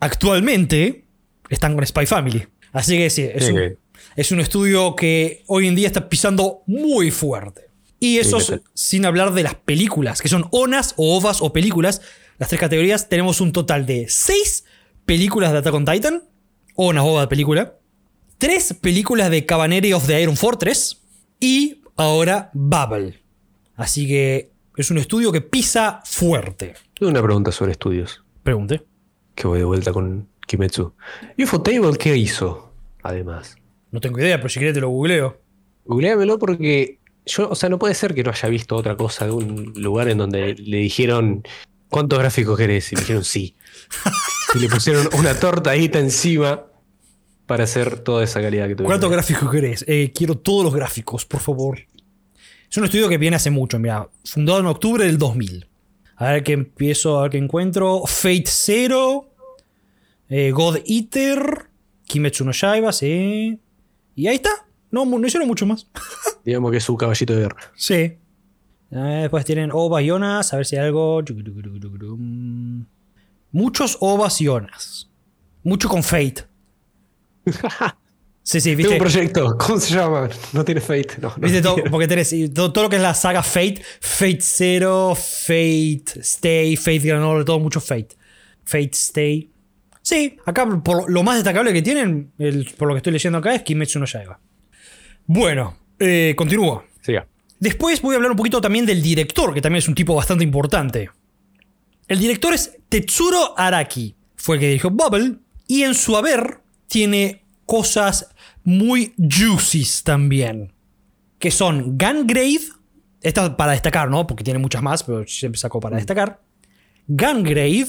Speaker 1: Actualmente están con Spy Family. Así que sí, es,
Speaker 2: Sí,
Speaker 1: un,
Speaker 2: que-
Speaker 1: es un estudio que hoy en día está pisando muy fuerte. Y eso
Speaker 2: Sí,
Speaker 1: sin hablar de las películas, que son ONAS o OVAs o películas. Las tres categorías tenemos un total de seis películas de Attack on Titan. ONAS, OVA de película. Tres películas de Cabaneri of the Iron Fortress. Y ahora Bubble. Así que es un estudio que pisa fuerte.
Speaker 2: Tengo una pregunta sobre estudios.
Speaker 1: Pregunte.
Speaker 2: Que voy de vuelta con Kimetsu. UFO Table, ¿qué hizo? Además.
Speaker 1: No tengo idea, pero si querés te lo googleo.
Speaker 2: Googleamelo porque yo, o sea, no puede ser que no haya visto otra cosa de un lugar en donde le dijeron ¿cuántos gráficos querés? Y le dijeron sí. y le pusieron una tortadita encima para hacer toda esa calidad que tuvieron.
Speaker 1: ¿Cuántos gráficos querés? Eh, quiero todos los gráficos, por favor. Es un estudio que viene hace mucho, mira. Fundado en octubre del 2000. A ver qué empiezo, a ver qué encuentro. Fate Zero. eh, God Eater. Kimetsu no Yaiba, sí. Y ahí está. No, no hicieron mucho más.
Speaker 2: Digamos que es su caballito de guerra.
Speaker 1: Sí. Eh, después tienen ovas y onas. A ver si hay algo. Muchos ovas y onas. Mucho con Fate. Sí, sí,
Speaker 2: Tengo
Speaker 1: viste.
Speaker 2: un proyecto, ¿cómo se llama? No tiene Fate. No, no
Speaker 1: Viste todo, porque tenés todo, todo lo que es la saga Fate, Fate Zero, Fate Stay, Fate Granola, todo mucho Fate. Fate Stay. Sí, acá por lo más destacable que tienen, el- por lo que estoy leyendo acá, es Kimetsu no Yaiba. Bueno, eh, continúo.
Speaker 2: Siga.
Speaker 1: Después voy a hablar un poquito también del director, que también es un tipo bastante importante. El director es Tetsuro Araki. Fue el que dirigió Bubble. Y en su haber tiene cosas muy juicies también. Que son Gungrave. Esta para destacar, ¿no? Porque tiene muchas más, pero siempre sacó para destacar. Gungrave,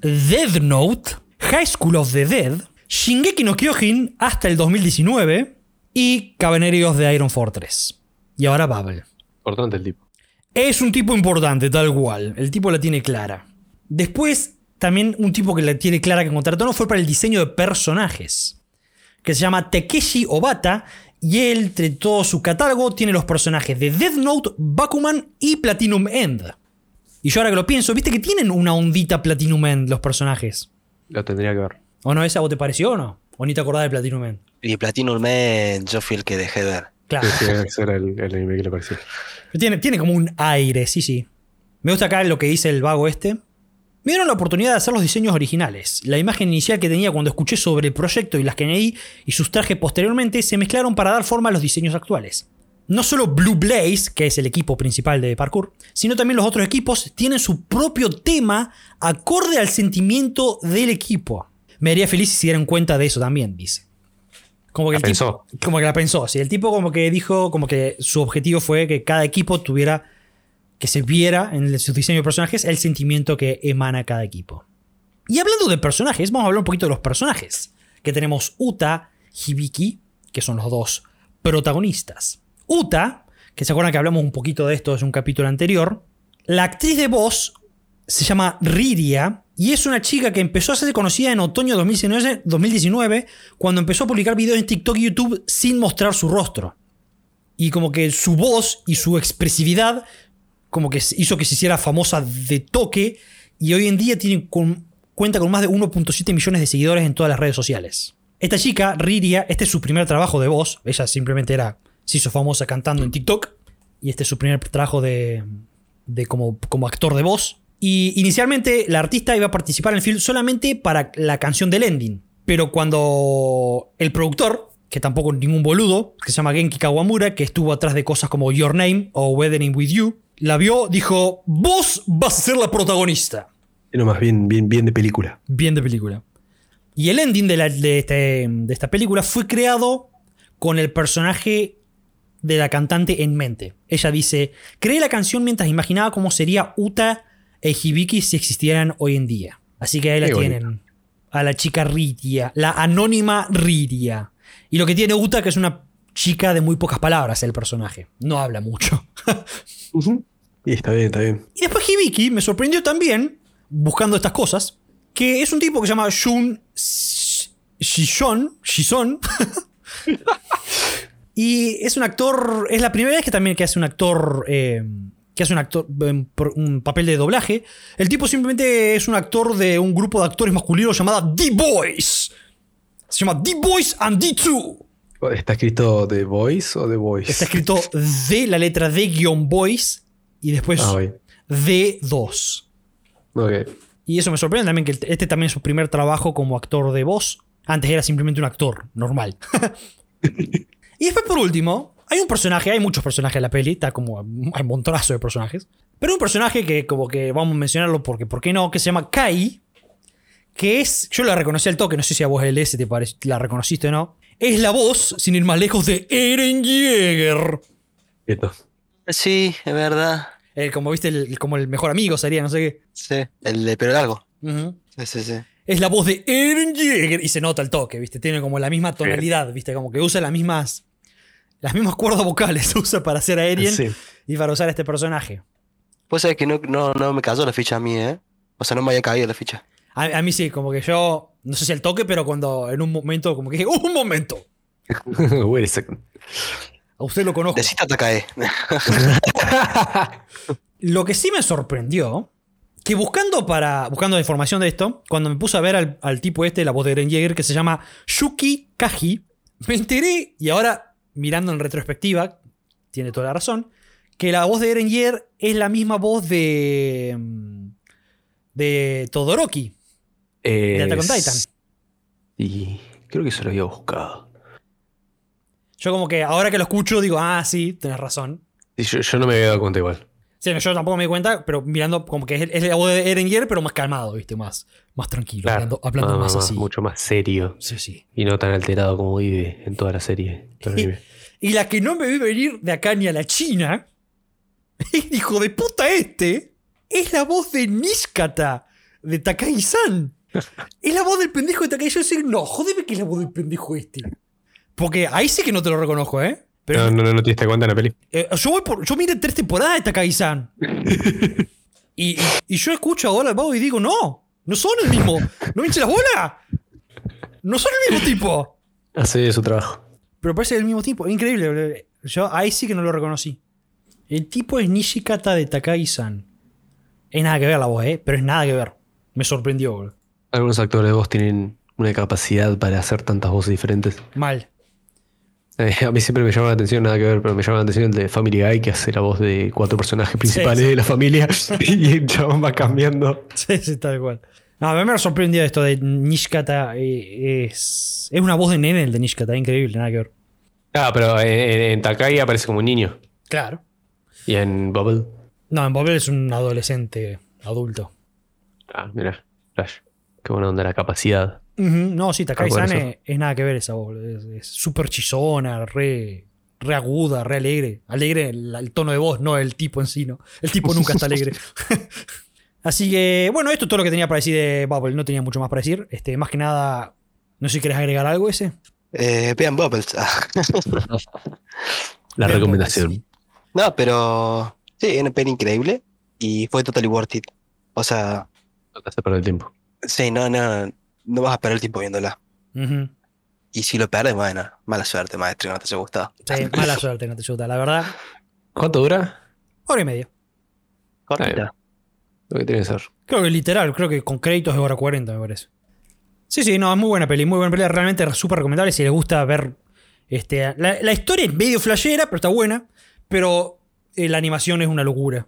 Speaker 1: Death Note, High School of the Dead, Shingeki no Kyojin hasta el 2019 y Caballeros de Iron Fortress. Y ahora Bubble.
Speaker 2: Importante el tipo.
Speaker 1: Es un tipo importante, tal cual. El tipo la tiene clara. Después, también un tipo que la tiene clara que contrató no fue para el diseño de personajes. Que se llama Takeshi Obata. Y él, entre todo su catálogo, tiene los personajes de Death Note, Bakuman y Platinum End. Y yo ahora que lo pienso, viste que tienen una ondita Platinum End los personajes.
Speaker 2: Lo tendría que ver.
Speaker 1: ¿O no? ¿Esa vos te pareció o no? ¿O ni te acordás de Platinum End?
Speaker 3: Y Platinum Man, yo fui el que dejé de ver.
Speaker 1: Claro.
Speaker 2: Sí, sí, ese era el, el anime que le parecía.
Speaker 1: Tiene, tiene como un aire, sí, sí. Me gusta acá lo que dice el vago este. Me dieron la oportunidad de hacer los diseños originales. La imagen inicial que tenía cuando escuché sobre el proyecto y las que añadí y sus trajes posteriormente se mezclaron para dar forma a los diseños actuales. No solo Blue Blaze, que es el equipo principal de parkour, sino también los otros equipos tienen su propio tema acorde al sentimiento del equipo. Me haría feliz si se dieran cuenta de eso también, dice. Como que
Speaker 2: La
Speaker 1: el tipo-
Speaker 2: pensó.
Speaker 1: como que la pensó. Sí, el tipo como que dijo, como que su objetivo fue que cada equipo tuviera, que se viera en su diseño de personajes el sentimiento que emana cada equipo. Y hablando de personajes, vamos a hablar un poquito de los personajes. Que tenemos Uta, Hibiki, que son los dos protagonistas. Uta, que se acuerdan que hablamos un poquito de esto en un capítulo anterior, la actriz de voz se llama Riria y es una chica que empezó a ser conocida en otoño de 2019, 2019 cuando empezó a publicar videos en TikTok y YouTube sin mostrar su rostro. Y como que su voz y su expresividad como que hizo que se hiciera famosa de toque y hoy en día tiene cuenta con más de 1.7 millones de seguidores en todas las redes sociales. Esta chica, Riria, este es su primer trabajo de voz. Ella simplemente era, se hizo famosa cantando en TikTok. Y este es su primer trabajo de, de como, como actor de voz. Y inicialmente la artista iba a participar en el film solamente para la canción del ending. Pero cuando el productor, que tampoco ningún boludo, que se llama Genki Kawamura, que estuvo atrás de cosas como Your Name o Weathering With You, la vio, dijo, vos vas a ser la protagonista.
Speaker 2: Era más bien, bien, bien de película.
Speaker 1: Bien de película. Y el ending de, la- de este- de esta película fue creado con el personaje de la cantante en mente. Ella dice, creé la canción mientras imaginaba cómo sería Uta e Hibiki si existieran hoy en día. Así que ahí la
Speaker 2: Qué bonito.
Speaker 1: tienen. A la chica Riria, la anónima Riria. Y lo que tiene Uta que es una chica de muy pocas palabras el personaje. No habla mucho.
Speaker 2: Y está bien, está bien.
Speaker 1: Y después Hibiki me sorprendió también, buscando estas cosas, que es un tipo que se llama Shun Sh- Shishon. Shison. y es un actor. Es la primera vez que también que hace un actor. eh, que hace un actor. un papel de doblaje. El tipo simplemente es un actor de un grupo de actores masculinos llamada The Boys. Se llama The Boys and The2.
Speaker 2: ¿Está escrito The Voice o The Voice?
Speaker 1: Está escrito de la letra D guion Boys y después
Speaker 2: Ah, bien.
Speaker 1: D2.
Speaker 2: Ok.
Speaker 1: Y eso me sorprende también que este también es su primer trabajo como actor de voz. Antes era simplemente un actor normal. y después, por último, hay un personaje, hay muchos personajes en la peli, está como hay un montonazo de personajes. Pero un personaje que como que vamos a mencionarlo porque, ¿por qué no? Que se llama Kai. Que es, yo la reconocí al toque, no sé si a vos LS te parece, la reconociste o no. Es la voz, sin ir más lejos, de Eren Yeager.
Speaker 2: Quieto.
Speaker 3: Sí, es verdad.
Speaker 1: El, como viste, el- como el mejor amigo sería, no sé qué.
Speaker 3: Sí, el de pelo largo.
Speaker 1: Ujú.
Speaker 3: Sí, sí, sí.
Speaker 1: Es la voz de Eren Yeager y se nota el toque, ¿viste? Tiene como la misma tonalidad, ¿viste? Como que usa las mismas las mismas cuerdas vocales se usa para hacer a Eren
Speaker 2: Sí.
Speaker 1: y para usar a este personaje.
Speaker 3: Pues sabés que no, no, no me cayó la ficha a mí, ¿eh? O sea, no me había caído la ficha.
Speaker 1: A, a mí sí, como que yo no sé si el toque, pero cuando en un momento como que dije, "Uh, un momento.
Speaker 2: Wait a second.
Speaker 1: A usted lo conozco.
Speaker 3: Decita Takae.
Speaker 1: Lo que sí me sorprendió, que buscando para buscando información de esto, cuando me puse a ver al, al tipo este, la voz de Eren Yeager, que se llama Shuki Kaji, me enteré, y ahora mirando en retrospectiva, tiene toda la razón, que la voz de Eren Yeager es la misma voz de. mm, de Todoroki, de Attack on Titan.
Speaker 2: Y creo que eso lo había buscado.
Speaker 1: Yo, como que ahora que lo escucho, digo, ah, sí, tenés razón.
Speaker 2: Yo, yo no me había dado cuenta igual.
Speaker 1: Sí, yo tampoco me di cuenta, pero mirando como que es, es la voz de Eren Yeager, pero más calmado, ¿viste? Más, más tranquilo, hablando, hablando más, así.
Speaker 2: Mucho más serio.
Speaker 1: Sí, sí.
Speaker 2: Y no tan alterado como vive en toda la serie.
Speaker 1: Y la que no me vi venir de acá ni a la China, el hijo de puta este, es la voz de Niskata de Takagi-san. Es la voz del pendejo de Takagi. Yo no, jodeme que es la voz del pendejo este. Porque ahí sí que no te lo reconozco, ¿eh? Pero
Speaker 2: No, no, no, no te diste cuenta en la peli.
Speaker 1: eh, yo, voy por, yo miré tres temporadas de Takagi-san. y, y- y yo escucho ahora al vago y digo, no, no son el mismo. No me hinches las bolas. No son el mismo tipo.
Speaker 2: Hace su trabajo.
Speaker 1: Pero parece el mismo tipo. Increíble. Yo ahí sí que no lo reconocí. El tipo es Nishikata de Takagi-san. Es nada que ver la voz, ¿eh? Pero es nada que ver. Me sorprendió, boludo.
Speaker 2: Algunos actores de voz tienen una capacidad para hacer tantas voces diferentes.
Speaker 1: Mal.
Speaker 2: Eh, a mí siempre me llama la atención, nada que ver, pero me llama la atención el de Family Guy que hace la voz de cuatro personajes principales
Speaker 1: sí.
Speaker 2: de la familia y el chabón va cambiando.
Speaker 1: Sí, sí, tal cual. No, a mí me sorprendió esto de Nishikata. eh, es, es una voz de nene el de Nishikata. Increíble, nada que ver.
Speaker 2: Ah, pero en, en, en Takai aparece como un niño.
Speaker 1: Claro.
Speaker 2: Y en Bubble.
Speaker 1: No, en Bobel es un adolescente adulto.
Speaker 2: Ah, mira, Flash. Qué buena onda la capacidad.
Speaker 1: No, sí, Takagi-san
Speaker 2: Ah,
Speaker 1: es, es nada que ver esa voz. Es súper chillona, re, re aguda, re alegre. Alegre el, el tono de voz, no el tipo en sí, ¿no? El tipo nunca está alegre. Así que, bueno, esto es todo lo que tenía para decir de Bubble. No tenía mucho más para decir. Este, más que nada, no sé si querés agregar algo ese.
Speaker 3: Eh, vean Bubbles.
Speaker 2: La recomendación.
Speaker 3: no, pero sí, una peli increíble y fue totally worth it. O sea,
Speaker 2: No te hace perder el tiempo.
Speaker 3: Sí, no, no, no vas a perder el tiempo viéndola. Y si lo pierdes, bueno, mala suerte, maestro, no te haya gustado.
Speaker 1: Sí, mala suerte, no te ayuda. La verdad,
Speaker 2: ¿Cuánto dura?
Speaker 1: hora y media.
Speaker 3: Cortita.
Speaker 2: Lo que tiene que ser.
Speaker 1: Creo que literal, creo que con créditos de hora 40, me parece. Sí, sí, no, es muy buena peli, muy buena peli, realmente súper recomendable si les gusta ver. Este, la, la historia es medio flashera, pero está buena. Pero eh, la animación es una locura.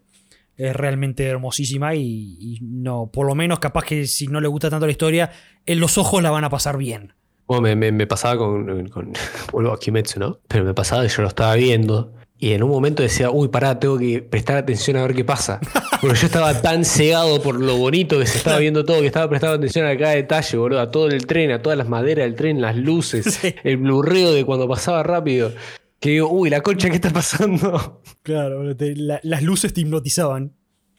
Speaker 1: Es realmente hermosísima y, y no, por lo menos capaz que si no le gusta tanto la historia, en los ojos la van a pasar bien.
Speaker 2: Bueno, me, me- me pasaba con, con- Vuelvo a Kimetsu, ¿no? Pero me pasaba que yo lo estaba viendo y en un momento decía, uy, pará, tengo que prestar atención a ver qué pasa. Porque yo estaba tan cegado por lo bonito que se estaba viendo todo, que estaba prestando atención a cada detalle, boludo, a todo el tren, a todas las maderas del tren, las luces,
Speaker 1: Sí.
Speaker 2: el blurreo de cuando pasaba rápido. Que digo, uy, la concha, ¿qué está pasando?
Speaker 1: Claro, las luces te hipnotizaban.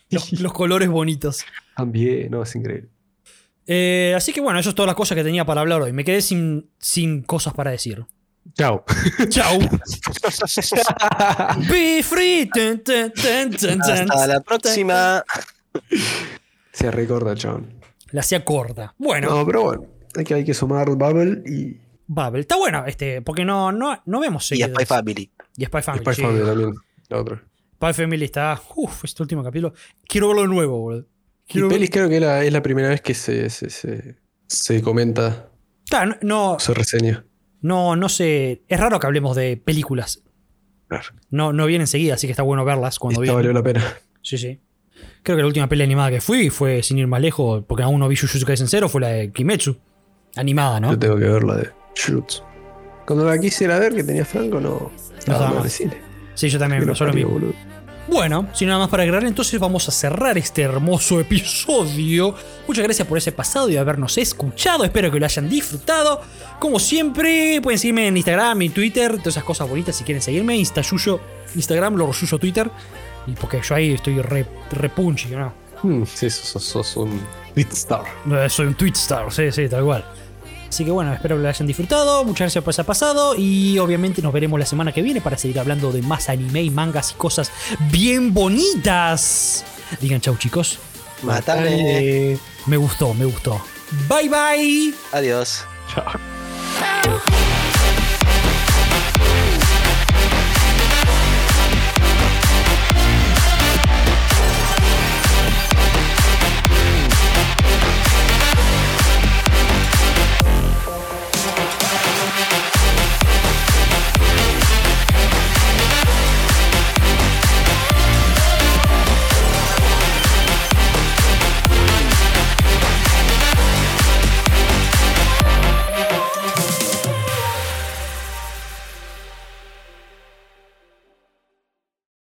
Speaker 1: Los, los colores bonitos.
Speaker 2: También, no, es increíble.
Speaker 1: Eh, así que bueno, eso es todas las cosas que tenía para hablar hoy. Me quedé sin, sin cosas para decir.
Speaker 2: Chao.
Speaker 1: Chau. Be free.
Speaker 3: Hasta la próxima.
Speaker 2: Se recorda, chabón.
Speaker 1: La hacía corta. Bueno,
Speaker 2: No, pero bueno, hay que, hay que sumar Bubble y
Speaker 1: Bubble. Está bueno, este, porque no, no, no vemos
Speaker 3: Y
Speaker 1: seguidas.
Speaker 3: Spy Family.
Speaker 1: Y Spy Family.
Speaker 2: Spy
Speaker 1: sí.
Speaker 2: Family también, la otra.
Speaker 1: Spy Family está. Uf, este último capítulo. Quiero verlo de nuevo, boludo.
Speaker 2: Y
Speaker 1: Quiero
Speaker 2: pelis creo que es la, es la primera vez que se, se, se, se comenta,
Speaker 1: Claro, no,
Speaker 2: se reseña.
Speaker 1: no, no sé. Es raro que hablemos de películas.
Speaker 2: Claro.
Speaker 1: No, no vienen enseguida, así que está bueno verlas cuando
Speaker 2: Esta
Speaker 1: vienen.
Speaker 2: valió la pena.
Speaker 1: Sí, sí. Creo que la última peli animada que fui fue, sin ir más lejos, porque aún no vi Jujutsu Kaisen Zero, fue la de Kimetsu. Animada, ¿no?
Speaker 2: Yo tengo que ver la de Shoots. Cuando la quisiera ver que tenía Franco, no. Estaba de cine.
Speaker 1: Sí, yo también pasó lo mismo. Bueno, sin nada más para agregar, entonces vamos a cerrar este hermoso episodio. Muchas gracias por ese pasado y habernos escuchado. Espero que lo hayan disfrutado. Como siempre, pueden seguirme en Instagram y Twitter, todas esas cosas bonitas si quieren seguirme. Instayuyo, Instagram, Lorosuyo Twitter. Y porque yo ahí estoy re, re punchy, ¿no?
Speaker 2: Hmm, sí, sos, sos- un Beat Star.
Speaker 1: Soy un Twitstar, sí, sí, tal cual. Así que bueno, espero que lo hayan disfrutado. Muchas gracias por ese pasado. Y obviamente nos veremos la semana que viene para seguir hablando de más anime y mangas y cosas bien bonitas. Digan chau, chicos.
Speaker 3: Matame.
Speaker 1: Me gustó, me gustó. Bye bye.
Speaker 3: Adiós.
Speaker 2: Chao.